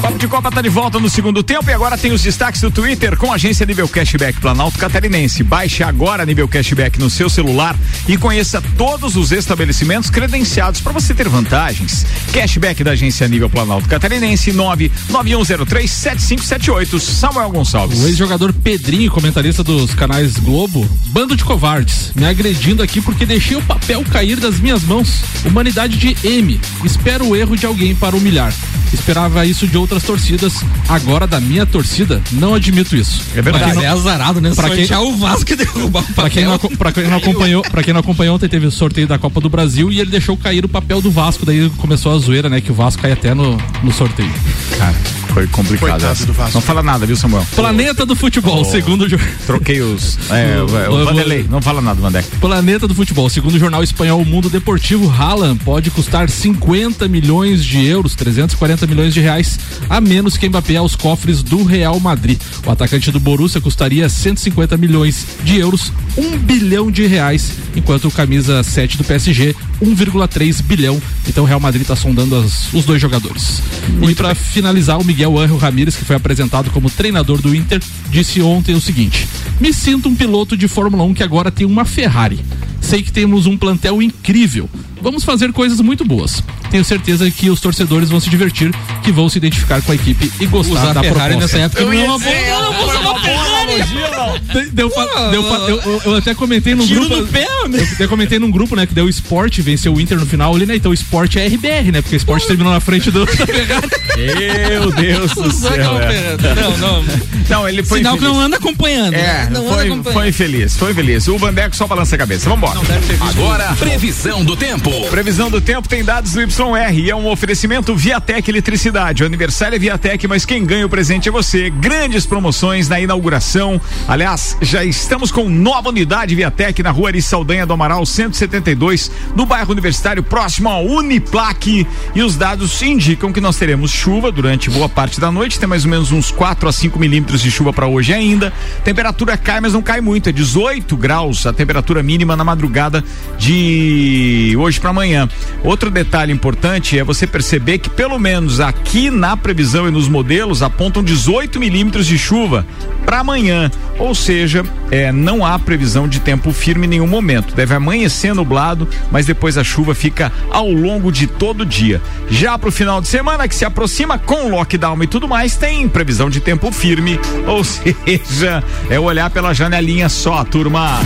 Papo de Copa tá de volta no segundo tempo e agora tem os destaques do Twitter com a agência Nível Cashback Planalto Catarinense. Baixe agora Nível Cashback no seu celular e conheça todos os estabelecimentos credenciados para você ter vantagens. Cashback da agência Nível Planalto Catarinense 991037578. Samuel Gonçalves. O ex-jogador Pedrinho, comentarista dos canais Globo, bando de covardes, me agredindo aqui porque deixei o papel cair das minhas mãos. Humanidade de M. Espero o erro de alguém para humilhar. Esperava isso de outro outras torcidas. Agora da minha torcida, não admito isso. É verdade. Mas é azarado, né? Pra quem, Sortear o Vasco e derrubar o pra quem, não, papel. pra quem não acompanhou, pra quem não acompanhou, ontem teve o sorteio da Copa do Brasil e ele deixou cair o papel do Vasco. Daí começou a zoeira, né? Que o Vasco cai até no, no sorteio. Cara, foi complicado. Não fala nada, viu, Samuel? Planeta do futebol, Oh. segundo jogo. Troquei os. É, *laughs* o, o Vanderlei, não fala nada, Vandeck. Planeta do Futebol, segundo o jornal espanhol Mundo Deportivo, Haaland pode custar 50 milhões de euros, 340 milhões de reais, a menos que Mbappé aos cofres do Real Madrid. O atacante do Borussia custaria 150 milhões de euros, 1 bilhão de reais, enquanto o camisa 7 do PSG, 1,3 bilhão. Então o Real Madrid está sondando as- os dois jogadores. e para finalizar, o Miguel Ángel Ramírez, que foi apresentado como treinador do Inter, disse ontem o seguinte: Me sinto um piloto de Fórmula 1 que agora tem uma Ferrari. Sei que temos um plantel incrível. Vamos fazer coisas muito boas. Tenho certeza que os torcedores vão se divertir, que vão se identificar com a equipe e gostar Usar da Ferrari proposta. nessa época Eu não é uma boa- eu não, uma boa Deu- fa- deu fa- eu, eu- eu até comentei num Tiro grupo. no pé, eu até comentei num grupo, né? Que deu o Sport, venceu o Inter no final ali, né? Então o Sport é RBR, né? Porque o Sport terminou na frente do. *laughs* Ferrari. Meu Deus do céu. é. Não, não. Não, ele foi Sinal que infeliz. não anda acompanhando. É, né? não foi, anda acompanhando. foi infeliz, foi infeliz. O Vandeco só balança a cabeça. Vambora. Agora, Previsão do tempo. Previsão do tempo tem dados do YR e é um oferecimento Viatec Eletricidade. O aniversário é Viatec, mas quem ganha o presente é você. Grandes promoções na inauguração. Aliás, já estamos com nova unidade Viatec na rua Ari Saldanha do Amaral 172, no bairro Universitário, próximo ao Uniplaque. E os dados indicam que nós teremos chuva durante boa parte da noite. Tem mais ou menos uns 4 a 5 milímetros de chuva para hoje ainda. Temperatura cai, mas não cai muito. É 18 graus a temperatura mínima na madrugada de hoje para amanhã. Outro detalhe importante é você perceber que pelo menos aqui na previsão e nos modelos apontam 18 milímetros de chuva para amanhã. Ou seja, é, não há previsão de tempo firme em nenhum momento. Deve amanhecer nublado, mas depois a chuva fica ao longo de todo o dia. Já para o final de semana que se aproxima com lockdown e tudo mais, tem previsão de tempo firme. *laughs* Ou seja, é olhar pela janelinha só, turma.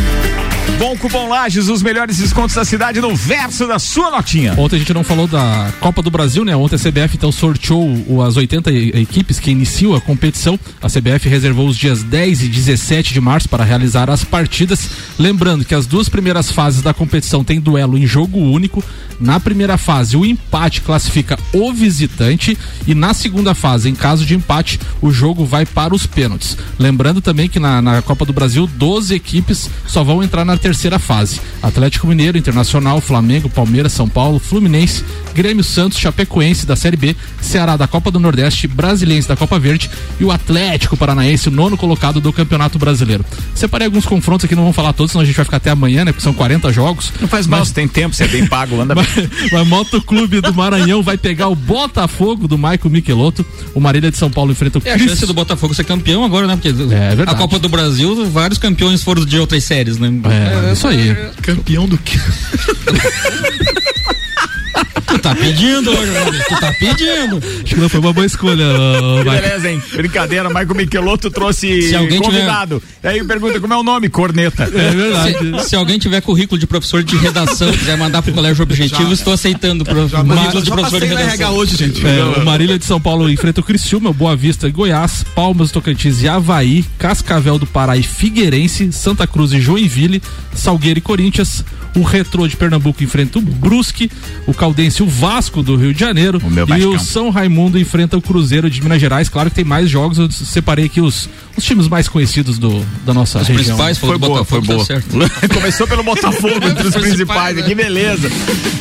Bom Cupom Lages, os melhores descontos da cidade no verso da sua notinha. Ontem a gente não falou da Copa do Brasil, né? Ontem a CBF então sorteou as 80 e- equipes que iniciam a competição. A CBF reservou os dias 10 e 17 de março para realizar as partidas. Lembrando que as duas primeiras fases da competição têm duelo em jogo único. Na primeira fase, o empate classifica o visitante e na segunda fase, em caso de empate, o jogo vai para os pênaltis. Lembrando também que na, na Copa do Brasil, 12 equipes só vão entrar na terceira fase. Atlético Mineiro, Internacional, Flamengo, Palmeiras, São Paulo, Fluminense, Grêmio Santos, Chapecoense da Série B, Ceará da Copa do Nordeste, Brasiliense da Copa Verde e o Atlético Paranaense, o nono colocado do Campeonato Brasileiro. Separei alguns confrontos aqui, não vamos falar todos, senão a gente vai ficar até amanhã, né? Porque são 40 jogos. Não faz mal, se tem tempo, você é bem pago, anda *laughs* bem. Mas Motoclube do Maranhão vai pegar o Botafogo do Maico Michelotto. O Marília de São Paulo enfrenta o É a Cris- chance do Botafogo ser campeão agora, né? Porque É verdade. a Copa do Brasil, vários campeões foram de outras séries, né? É, isso aí. Campeão do quê? *laughs* Tu tá pedindo, tu tá pedindo. Acho que não foi uma boa escolha. beleza, hein? Brincadeira, Michael Michelotto trouxe Se alguém tiver- convidado. Aí pergunta como é o nome? Corneta. É verdade. Se, se alguém tiver currículo de professor de redação, quiser mandar pro colégio objetivo, estou aceitando pro, currículo de já professor de redação. Hoje, gente. É, o Marília de São Paulo enfrenta o Criciúma, o Boa Vista e Goiás, Palmas, Tocantins e Havaí, Cascavel do Pará e Figueirense, Santa Cruz e Joinville, Salgueiro e Corinthians, o Retrô de Pernambuco enfrenta o Brusque, o Caldense e o Vasco do Rio de Janeiro meu e o São Raimundo enfrenta o Cruzeiro de Minas Gerais. Claro que tem mais jogos, eu separei aqui os, os times mais conhecidos do, da nossa Os região. principais, Foi boa, foi Botafogo, boa. tá certo. *laughs* Começou pelo Botafogo entre os principais aqui, beleza.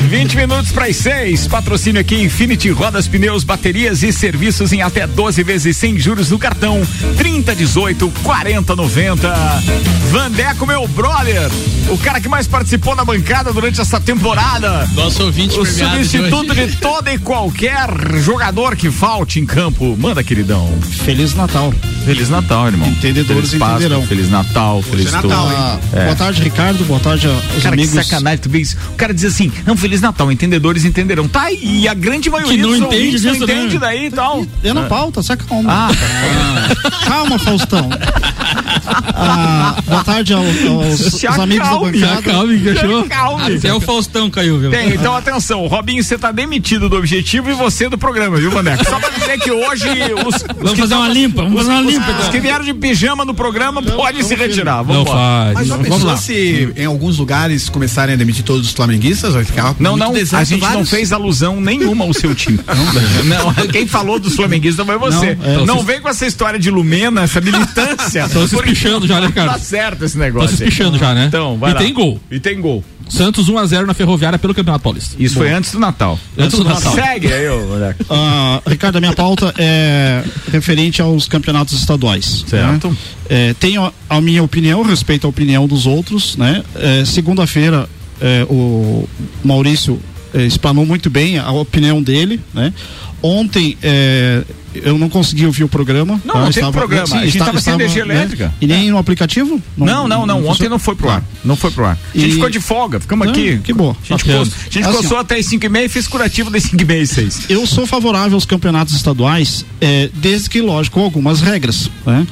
20 minutos para as 6. Patrocínio aqui Infinity Rodas, Pneus, Baterias e Serviços em até 12 vezes sem juros no cartão. 30 18 40 90. Vandeco, meu brother. O cara que mais participou na bancada durante essa temporada. Nosso ouvinte O premiado substituto hoje. de todo e qualquer jogador que falte em campo. Manda, queridão. Feliz Natal. Feliz Natal, irmão. Entendedores Feliz Páscoa, entenderão. Feliz Natal, feliz é Natal? Ah, É. Boa tarde, Ricardo. Boa tarde aos Cara, amigos. que sacanagem, tu vê isso. O cara diz assim, não, Feliz Natal, entendedores entenderão. Tá, e a grande maioria não dos entende ouvintes não né? entende daí e tal. É na pauta, saca calma. Ah, Calma, Faustão. Ah, boa tarde ao- aos, Se aos amigos da acalme, bancada. Calma, que achou? Calme. Até o Faustão caiu, viu? Tem, então atenção, o Robinho pouquinho você tá demitido do objetivo e você do programa, viu, Vandeco? Só pra dizer que hoje os. os Vamos fazer uma limpa, vamos os- fazer uma os- limpa, Os então. que vieram de pijama no programa podem se retirar. Vamos Não faz. Mas já não. pensou Vamos lá. se em alguns lugares começarem a demitir todos os flamenguistas? Vai ficar Não, não, a gente não vários. fez alusão nenhuma ao seu time. Não, *laughs* quem falou do flamenguista foi você. Não, é. Não, vem com essa história de Lumena, essa militância. *laughs* Estão se porque espichando já, né, não cara? Tá certo esse Estão negócio. se espichando já, né? Então, vai e lá. tem gol. E tem gol. Santos 1x0 na Ferroviária pelo Campeonato Paulista. Isso foi antes do Natal. Antes do Natal. Segue aí, ô, moleque. Ah, Ricardo, a minha pauta é referente aos campeonatos estaduais. Certo. né? É, tenho a, a minha opinião, respeito a opinião dos outros. Né? É, Segunda-feira, é, o Maurício é, explanou muito bem a opinião dele. Né? Ontem é, eu não consegui ouvir o programa. Não, tá? não Estava- programa. sim, A gente estava- tava sem energia né? elétrica. E nem no aplicativo? Não, não, não. Ontem funcionou? não foi pro ar. Tá. Não foi pro ar. A gente E- ficou de folga, ficamos Não, aqui. que bom. A gente, Bacana. coçou, a gente Assim, coçou até as 5 e meia e fez curativo das 5 e meia e 6. Eu sou favorável aos campeonatos estaduais, é, desde que, lógico, algumas regras. Né?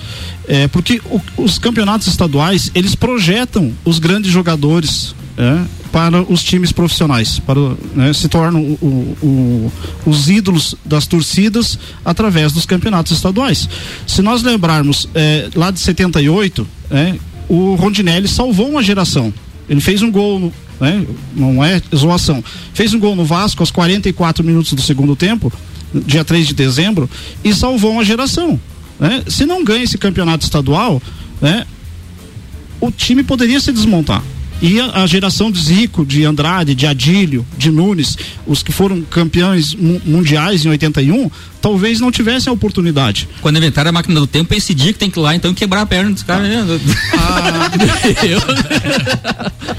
É, porque o- os campeonatos estaduais, eles projetam os grandes jogadores é, para os times profissionais, para, né, se tornam o- o- os ídolos das torcidas através dos campeonatos estaduais. Se nós lembrarmos, é, lá de 78, é, o Rondinelli salvou uma geração. Ele fez um gol, né, não é zoação, fez um gol no Vasco aos 44 minutos do segundo tempo, dia 3 de dezembro, e salvou uma geração. né? Se não ganha esse campeonato estadual, né, o time poderia se desmontar. E a, a geração de Zico, de Andrade, de Adílio, de Nunes, os que foram campeões mu- mundiais em 81, talvez não tivessem a oportunidade. Quando inventaram a máquina do tempo, é esse dia que tem que ir lá, então, quebrar a perna dos caras. né? *laughs*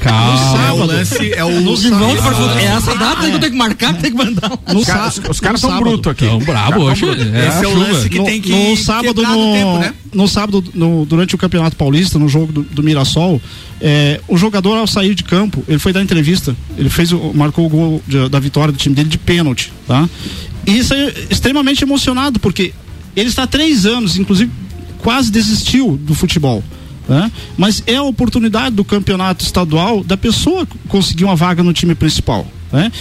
Calma. É o lance, é o volta pra futuro. É essa data que eu tenho que marcar, tem que mandar. No Os caras sá- os caras no são sábado. brutos aqui. Tão brabo hoje. É Esse é o lance que no, tem que no sábado no, no tempo, né? no sábado no- durante o campeonato paulista no jogo do, do Mirassol é, o jogador ao sair de campo ele foi dar entrevista ele fez marcou o gol de- da vitória do time dele de pênalti tá e isso é extremamente emocionado porque ele está há três anos inclusive quase desistiu do futebol né? Mas é a oportunidade do campeonato estadual da pessoa conseguir uma vaga no time principal. Né?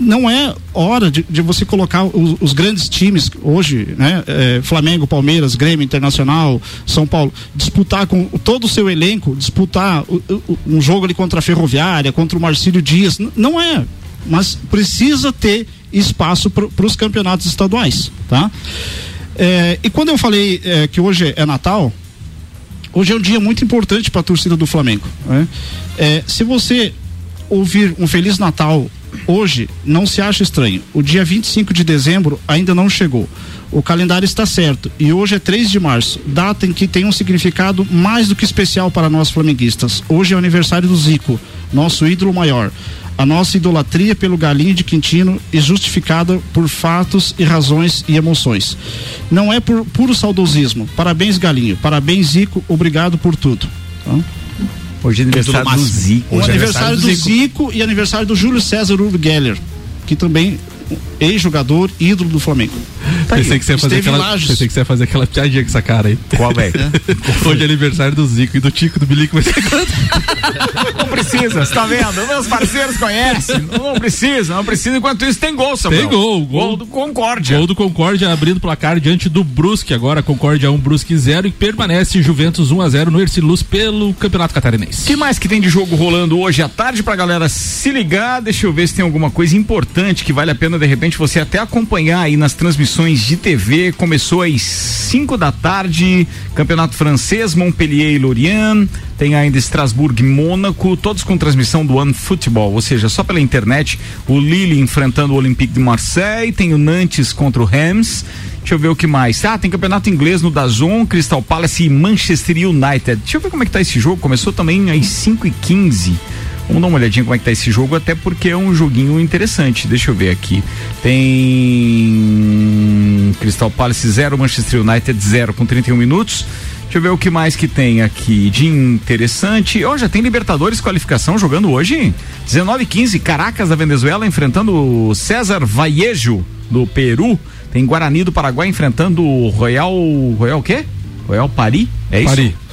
Não é hora de, de você colocar os, os grandes times hoje, né? É, Flamengo, Palmeiras, Grêmio, Internacional, São Paulo, disputar com todo o seu elenco, disputar o- o- um jogo ali contra a Ferroviária, contra o Marcílio Dias. Não é. Mas precisa ter espaço para os campeonatos estaduais, tá? É, e quando eu falei é, que hoje é Natal, hoje é um dia muito importante para a torcida do Flamengo. né? É, se você ouvir um Feliz Natal hoje, não se acha estranho. O dia 25 de dezembro ainda não chegou. O calendário está certo e hoje é 3 de março, data em que tem um significado mais do que especial para nós flamenguistas. Hoje é o aniversário do Zico, nosso ídolo maior. A nossa idolatria pelo Galinho de Quintino é justificada por fatos e razões e emoções. Não é por puro saudosismo. Parabéns, Galinho. Parabéns, Zico. Obrigado por tudo. Tá? Hoje é aniversário do Zico. O Hoje é aniversário do Zico. e aniversário do Júlio César Urgeller, que também ex-jogador, ídolo do Flamengo. Tá aí, Pensei que, você ia fazer aquela, pensei que você ia fazer aquela piadinha com essa cara aí. Qual, velho? *laughs* Hoje é aniversário do Zico e do Tico do Bilico vai ser Não precisa, você tá vendo? Meus parceiros conhecem. Não precisa, não precisa. Enquanto isso, tem gol, Samuel. Tem gol, gol. Gol do Concórdia. Gol do Concórdia abrindo o placar diante do Brusque. Agora Concórdia 1, Brusque 0 e permanece Juventus 1 a 0 no Erciluz pelo Campeonato Catarinense. que mais que tem de jogo rolando hoje à tarde pra galera se ligar? Deixa eu ver se tem alguma coisa importante que vale a pena de repente você até acompanhar aí nas transmissões de TV. Começou às 5 da tarde, Campeonato Francês, Montpellier e Lorient. Tem ainda Estrasburgo e Mônaco, todos com transmissão do One Football, ou seja, só pela internet. O Lille enfrentando o Olympique de Marseille, tem o Nantes contra o Rams. Deixa eu ver o que mais. Ah, tem campeonato inglês no Dazon, Crystal Palace e Manchester United. Deixa eu ver como é que tá esse jogo. Começou também às 5 e 15 Vamos dar uma olhadinha como é que tá esse jogo, até porque é um joguinho interessante. Deixa eu ver aqui. Tem Crystal Palace 0, Manchester United 0 com 31 minutos. Deixa eu ver o que mais que tem aqui de interessante. Ó, já tem Libertadores qualificação jogando hoje. 19 e 15, Caracas da Venezuela enfrentando o César Vallejo do Peru. Tem Guarani do Paraguai enfrentando o Royal. Royal quê? Royal Paris? É isso?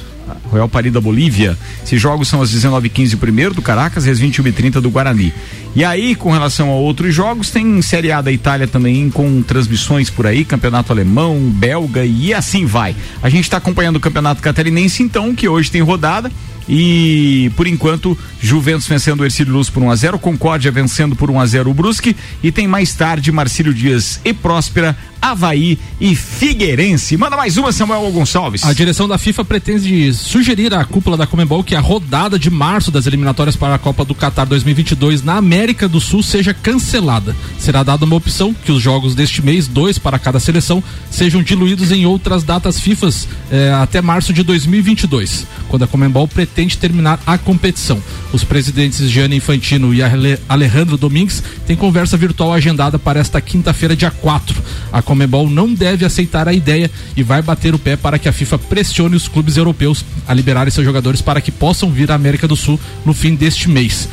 Royal Paris da Bolívia. Esses jogos são às 19h15 o primeiro do Caracas e às 21h30 do Guarani. E aí, com relação a outros jogos, tem Série A da Itália também com transmissões por aí, campeonato alemão, belga e assim vai. A gente está acompanhando o campeonato catarinense, então, que hoje tem rodada. E por enquanto, Juventus vencendo o Ercílio Luz por 1 a 0 Concórdia vencendo por 1 a 0 o Brusque e tem mais tarde Marcílio Dias e Próspera, Havaí e Figueirense. Manda mais uma, Samuel Gonçalves. A direção da FIFA pretende sugerir à cúpula da Comembol que a rodada de março das eliminatórias para a Copa do Catar 2022 na América do Sul seja cancelada. Será dada uma opção que os jogos deste mês, dois para cada seleção, sejam diluídos em outras datas FIFA eh, até março de 2022, quando a Comembol pretende terminar a competição. Os presidentes Gianni Infantino e Ale- Alejandro Domingues têm conversa virtual agendada para esta quinta-feira, dia 4. A Comebol não deve aceitar a ideia e vai bater o pé para que a FIFA pressione os clubes europeus a liberarem seus jogadores para que possam vir à América do Sul no fim deste mês.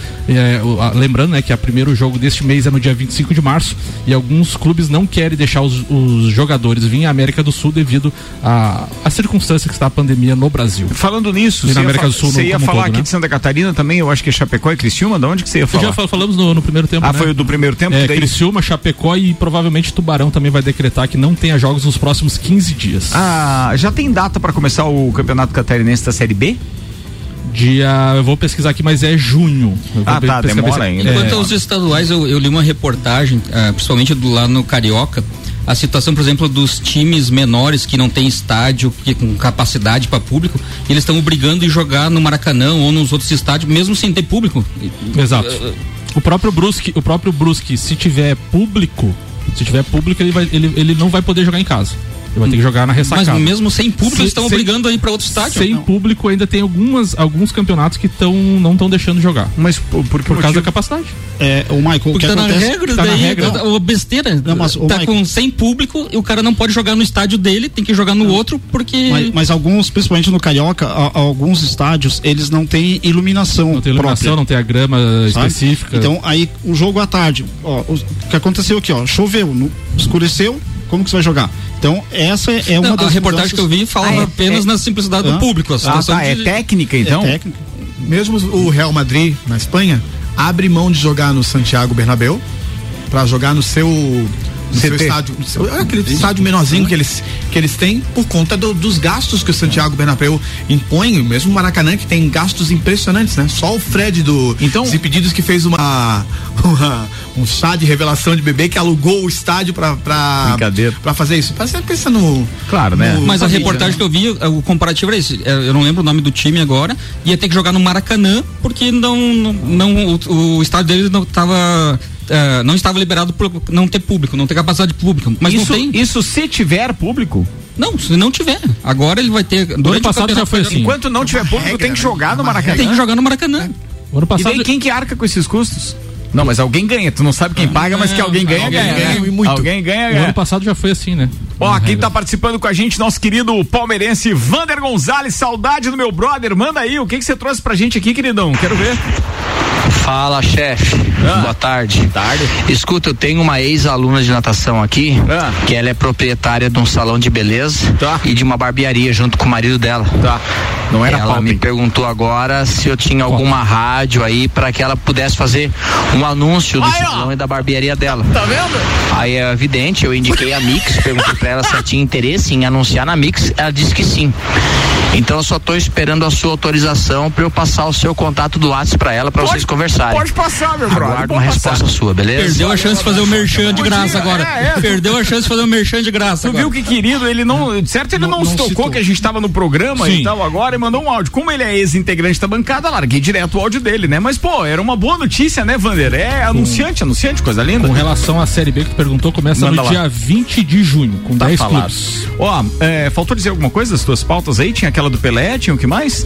A- lembrando né, que o primeiro jogo deste mês é no dia 25 de março e alguns clubes não querem deixar os, os jogadores virem à América do Sul devido à à circunstância que está a pandemia no Brasil. Falando nisso, E você na ia, América fa- do Sul você ia falar todo, aqui né? de Santa Catarina também, eu acho que é Chapecó e Criciúma, de onde que você ia falar? Já fal- falamos no, no primeiro tempo. Ah, né? foi o do primeiro tempo? É, Daí- Criciúma, Chapecó e provavelmente Tubarão também vai decretar que não tenha jogos nos próximos 15 dias. Ah, já tem data para começar o Campeonato Catarinense da Série B? Dia, eu vou pesquisar aqui, mas é junho. Ah, tá, demora ainda. Enquanto É, aos estaduais, eu, eu li uma reportagem, ah, principalmente do lá no Carioca, a situação, por exemplo, dos times menores que não tem estádio que, com capacidade para público, eles estão obrigando a jogar no Maracanã ou nos outros estádios, mesmo sem ter público. Exato. O próprio Brusque, o próprio Brusque, se tiver público, se tiver público, ele, vai, ele, ele não vai poder jogar em casa. Ele vai ter que jogar na ressacada. Mas mesmo sem público, eles estão obrigando a ir para outro estádio. Sem público ainda tem algumas, alguns campeonatos que tão, não estão deixando jogar. Mas por, por, por causa da capacidade. É, o Michael, o que Porque tá na acontece... regra, tá na daí, regra. tá- ô, besteira. Não, mas, ô, tá Michael- com sem público e o cara não pode jogar no estádio dele, tem que jogar no outro porque Mas, mas alguns, principalmente no Carioca, a- alguns estádios, eles não têm iluminação. Não tem iluminação, própria, não tem a grama sabe? específica. Então, aí, o jogo à tarde, ó, o que aconteceu aqui, ó, choveu, no- escureceu, como que você vai jogar? Então, essa é uma Não, das a reportagem que eu vi falava Ah, é- apenas é- na simplicidade do público. A Ah, tá, é de- técnica então? É técnica. Mesmo o Real Madrid na Espanha abre mão de jogar no Santiago Bernabéu para jogar no seu no seu estádio, no seu- é aquele estádio menorzinho que eles que eles têm por conta do- dos gastos que o Santiago Bernabéu impõe, mesmo o Maracanã que tem gastos impressionantes, né? Só o Fred do Então- Desimpedidos que fez uma, *laughs* uma- um chá de revelação de bebê que alugou o estádio para para Brincadeira. para fazer isso. Você pensa no Claro, né? no- Mas a reportagem né? que eu vi, eh, o comparativo era esse. eh, Eu não lembro o nome do time agora. Ia ter que jogar no Maracanã, porque não, não, não- o, o estádio dele não estava. Eh, não estava liberado por não ter público, não ter capacidade de público. Mas isso, não tem. isso se tiver público? Não, se não tiver. Agora ele vai ter. Durante o passado já foi assim. Enquanto não tiver público, tem que jogar no Maracanã. Tem que jogar no Maracanã. O ano E passado. daí quem que arca com esses custos? Não, mas alguém ganha. Tu não sabe quem paga, mas que alguém ganha, alguém ganha. ganha né? e muito. Alguém ganha, O ganha. ano passado já foi assim, né? Ó, quem regra. tá participando com a gente, nosso querido palmeirense Vander Gonzalez, saudade do meu brother. Manda aí, o que que você trouxe pra gente aqui, queridão? Quero ver. Fala, chefe. Ah. Boa tarde. Tarde. Escuta, eu tenho uma ex-aluna de natação aqui, Ah. que ela é proprietária de um salão de beleza Tá. e de uma barbearia junto com o marido dela. Tá. Não era ela pauta, me hein? perguntou agora se eu tinha alguma rádio aí para que ela pudesse fazer um anúncio do Aí, salão e da barbearia dela. Tá vendo? Aí é evidente, eu indiquei a Mix, perguntei pra ela se ela tinha interesse em anunciar na Mix, ela disse que sim. Então eu só tô esperando a sua autorização para eu passar o seu contato do WhatsApp para ela para vocês conversarem. Pode passar, meu brother. Aguardo uma passar. resposta sua, beleza? Perdeu a chance de fazer o merchan de graça agora. é, é. Perdeu a chance de fazer o merchan de graça Tu agora. viu que querido, ele não. Certo, ele não, não se tocou citou. que a gente tava no programa Sim. e tal agora mandou um áudio. Como ele é ex-integrante da bancada, larguei direto o áudio dele, né? Mas, pô, era uma boa notícia, né, Vander? É anunciante, anunciante, coisa linda. Com relação à Série B que tu perguntou, começa Manda no lá. dia 20 de junho, com Tá 10 falado. clubes. Ó, é, faltou dizer alguma coisa das tuas pautas aí? Tinha aquela do Pelé, tinha o que mais?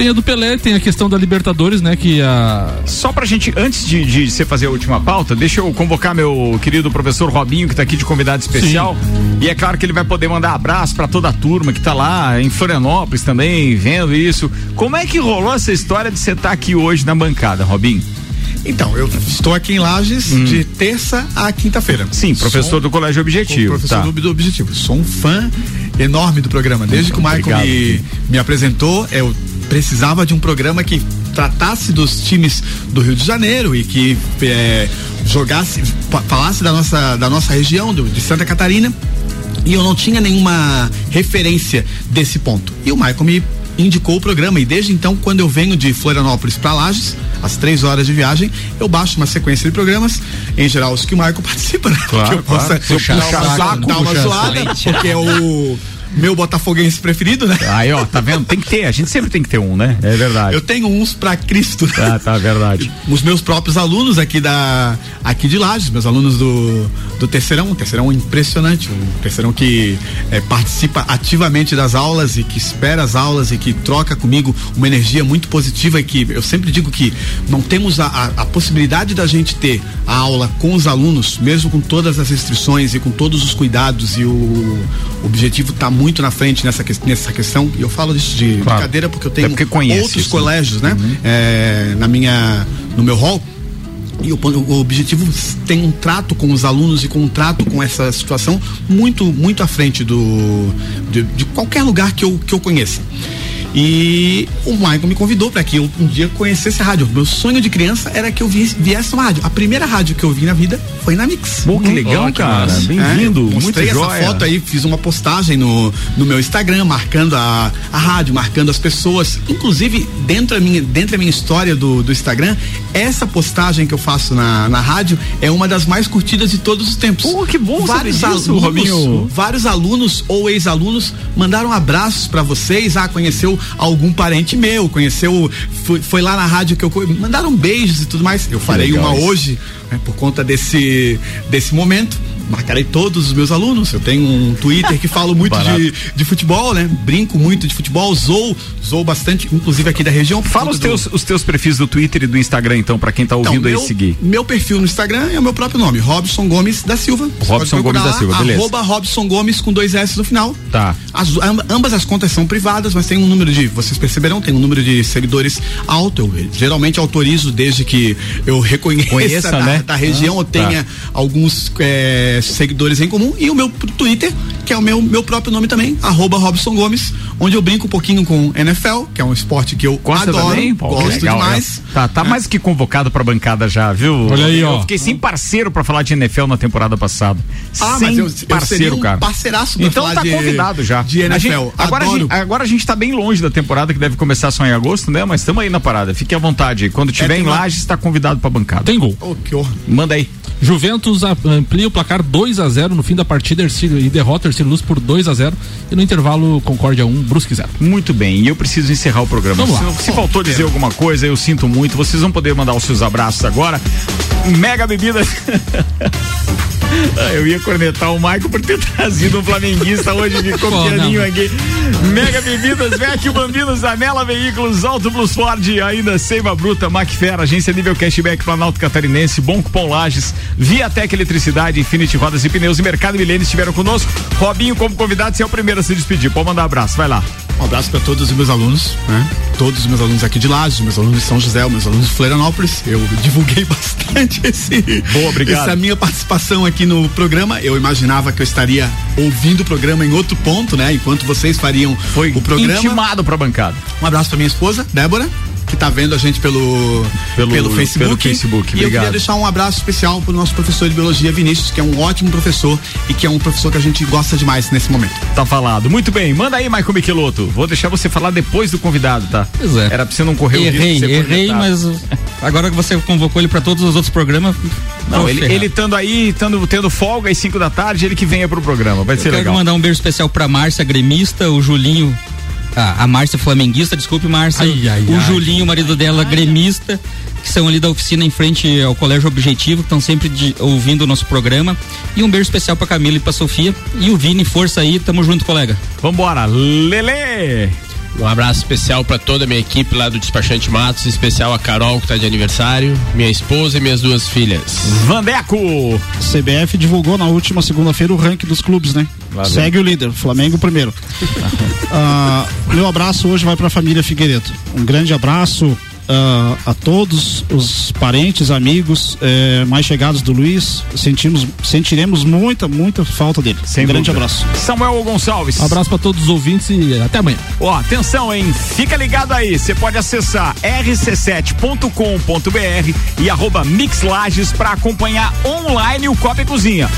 Tem a do Pelé, tem a questão da Libertadores, né? Que a. Só pra gente, antes de, de você fazer a última pauta, deixa eu convocar meu querido professor Robinho, que tá aqui de convidado especial. E é claro que ele vai poder mandar abraço pra toda a turma que tá lá em Florianópolis também, vendo isso. Como é que rolou essa história de você estar aqui hoje na bancada, Robinho? Então, eu estou aqui em Lages de terça a quinta-feira. Hum. Sim, professor Sou do Colégio Objetivo. professor tá. do, Objetivo. Sou um fã enorme do programa. Desde que o Michael me, me apresentou, eu precisava de um programa que tratasse dos times do Rio de Janeiro e que é, jogasse, falasse da nossa, da nossa região, do, de Santa Catarina. E eu não tinha nenhuma referência desse ponto. E o Michael me indicou o programa e desde então, quando eu venho de Florianópolis para Lages, às três horas de viagem, eu baixo uma sequência de programas, em geral os que o Michael *laughs* participa, né? Claro, que eu claro. possa Puxa dar uma, saco, dar uma zoada, porque é o meu botafoguense preferido, né? Aí, ó, tá vendo? Tem que ter, a gente sempre tem que ter um, né? É verdade. Eu tenho uns pra Cristo. Tá, tá, verdade. *laughs* Os meus próprios alunos aqui da aqui de Lages, meus alunos do, do terceirão, um terceirão impressionante, um terceirão que é, participa ativamente das aulas e que espera as aulas e que troca comigo uma energia muito positiva e que eu sempre digo que não temos a, a, a possibilidade da gente ter a aula com os alunos, mesmo com todas as restrições e com todos os cuidados e o objetivo está muito na frente nessa, nessa questão e eu falo disso de Claro. brincadeira porque eu É tenho porque conhece outros isso, né? colégios, né? É, na minha no meu hall e o, o objetivo tem um trato com os alunos e com um trato com essa situação muito muito à frente do de, de qualquer lugar que eu, que eu conheça. E o Michael me convidou para que eu um dia conhecesse a rádio. Meu sonho de criança era que eu viesse, uma rádio. A primeira rádio que eu vi na vida foi na Mix. Pô, que legal, Ó, cara. Bem-vindo. É, mostrei Muito essa joia. foto aí, fiz uma postagem no, no meu Instagram, marcando a, a rádio, marcando as pessoas. Inclusive, dentro da minha, dentro da minha história do, do Instagram, essa postagem que eu faço na, na rádio é uma das mais curtidas de todos os tempos. Pô, que bom vários saber disso, alunos, Robinho. vários alunos ou ex-alunos mandaram abraços pra vocês. Ah, conheceu algum parente meu, conheceu, foi, foi lá na rádio que eu mandaram beijos e tudo mais. Eu farei uma hoje, né, por conta desse desse momento. Marcarei todos os meus alunos. Eu tenho um Twitter que falo muito de, de futebol, né? Brinco muito de futebol, zoo, zoo bastante, inclusive aqui da região. Fala os do- teus, os teus perfis do Twitter e do Instagram, então, pra quem tá então, ouvindo meu, aí seguir. Meu perfil no Instagram é o meu próprio nome, Robson Gomes da Silva. Você Robson Gomes da Silva, beleza. Arroba Robson Gomes com dois S no final. Tá. As- amb- ambas as contas são privadas, mas tem um número de, vocês perceberão, tem um número de seguidores alto. Eu geralmente autorizo desde que eu reconheça Conheça, da, né? da região Ah, ou tenha alguns é, seguidores em comum. E o meu Twitter, que é o meu, meu próprio nome também, arroba Robson Gomes, onde eu brinco um pouquinho com NFL, que é um esporte que eu Gosta adoro, também? Pô, que gosto legal, demais. é. Tá, tá mais que convocado pra bancada já, viu? Olha aí, Eu ó. fiquei sem parceiro pra falar de NFL na temporada passada. Ah, sem mas eu, eu parceiro, um cara. parceiraço pra Então falar tá de, convidado já. De A NFL. gente- agora, a gente, agora a gente tá bem longe da temporada que deve começar só em agosto, né? Mas estamos aí na parada. Fique à vontade. Quando tiver tem em Lages, tá convidado pra bancada. Tem gol. Oh, que horror. Manda aí. Juventus a- amplia o placar 2 a 0 no fim da partida e derrota o Ercílio Luz por 2 a 0 e no intervalo Concórdia 1, Brusque 0. Muito bem, e eu preciso encerrar o programa. Vamos lá. Se, se faltou dizer alguma coisa, eu sinto muito. Vocês vão poder mandar os seus abraços agora. Mega Bebidas. *laughs* Ah, Eu ia cornetar o Michael por ter trazido um flamenguista hoje de *laughs* pianinho não. aqui. Mega Bebidas, Vecchio Bambinos, Anela Veículos, Auto Plus Ford, ainda Seiva Bruta, Macfer, Agência Nível Cashback, Planalto Catarinense, Bom Cupom Lages, Viatec Eletricidade, Infinity Rodas e Pneus e Mercado Milênio estiveram conosco. Robinho, como convidado, você é o primeiro a se despedir. Pode mandar um abraço, vai lá. Um abraço para todos os meus alunos, né? Todos os meus alunos aqui de Lages, meus alunos de São José, meus alunos de Florianópolis. Eu divulguei *laughs* bastante esse, Boa, obrigado. essa minha participação aqui no programa. Eu imaginava que eu estaria ouvindo o programa em outro ponto, né? Enquanto vocês fariam Foi o programa. intimado pra bancada. Um abraço para minha esposa, Débora, que tá vendo a gente pelo, Pelo- pelo, Facebook. pelo Facebook, E eu obrigado. queria deixar um abraço especial pro nosso professor de biologia, Vinícius, que é um ótimo professor e que é um professor que a gente gosta demais nesse momento. Tá falado. Muito bem. Manda aí, Michael Michelotto. Vou deixar você falar depois do convidado, tá? Pois é. Era pra você não correr o Errei, risco de ser errei, cornetado. mas agora que você convocou ele pra todos os outros programas. Não, ele, ele estando aí, tando, tendo folga às 5 da tarde, ele que venha pro programa. Vai Eu ser quero legal. mandar um beijo especial pra Márcia, gremista, o Julinho. Ah, a Márcia flamenguista, desculpe, Márcia. Ai, ai, o ai. Julinho, o marido dela, gremista, que são ali da oficina em frente ao Colégio Objetivo, que estão sempre de- ouvindo o nosso programa. E um beijo especial pra Camila e pra Sofia. E o Vini, força aí, tamo junto, colega. Vambora. Lele! Um abraço especial para toda a minha equipe lá do Despachante Matos, em especial a Carol, que tá de aniversário, minha esposa e minhas duas filhas. Vandeco! CBF divulgou na última segunda-feira o ranking dos clubes, né? Lá vem. Segue o líder, Flamengo primeiro. *laughs* Ah, meu abraço hoje vai para a família Figueiredo. Um grande abraço. Uh, a todos os parentes, amigos eh, mais chegados do Luiz. Sentimos, sentiremos muita, muita falta dele. Sem um grande dúvida. abraço. Samuel Gonçalves. Abraço para todos os ouvintes e até amanhã. Ó, atenção, hein? Fica ligado aí. Você pode acessar rc7.com.br e arroba Mixlages para acompanhar online o Copa e Cozinha.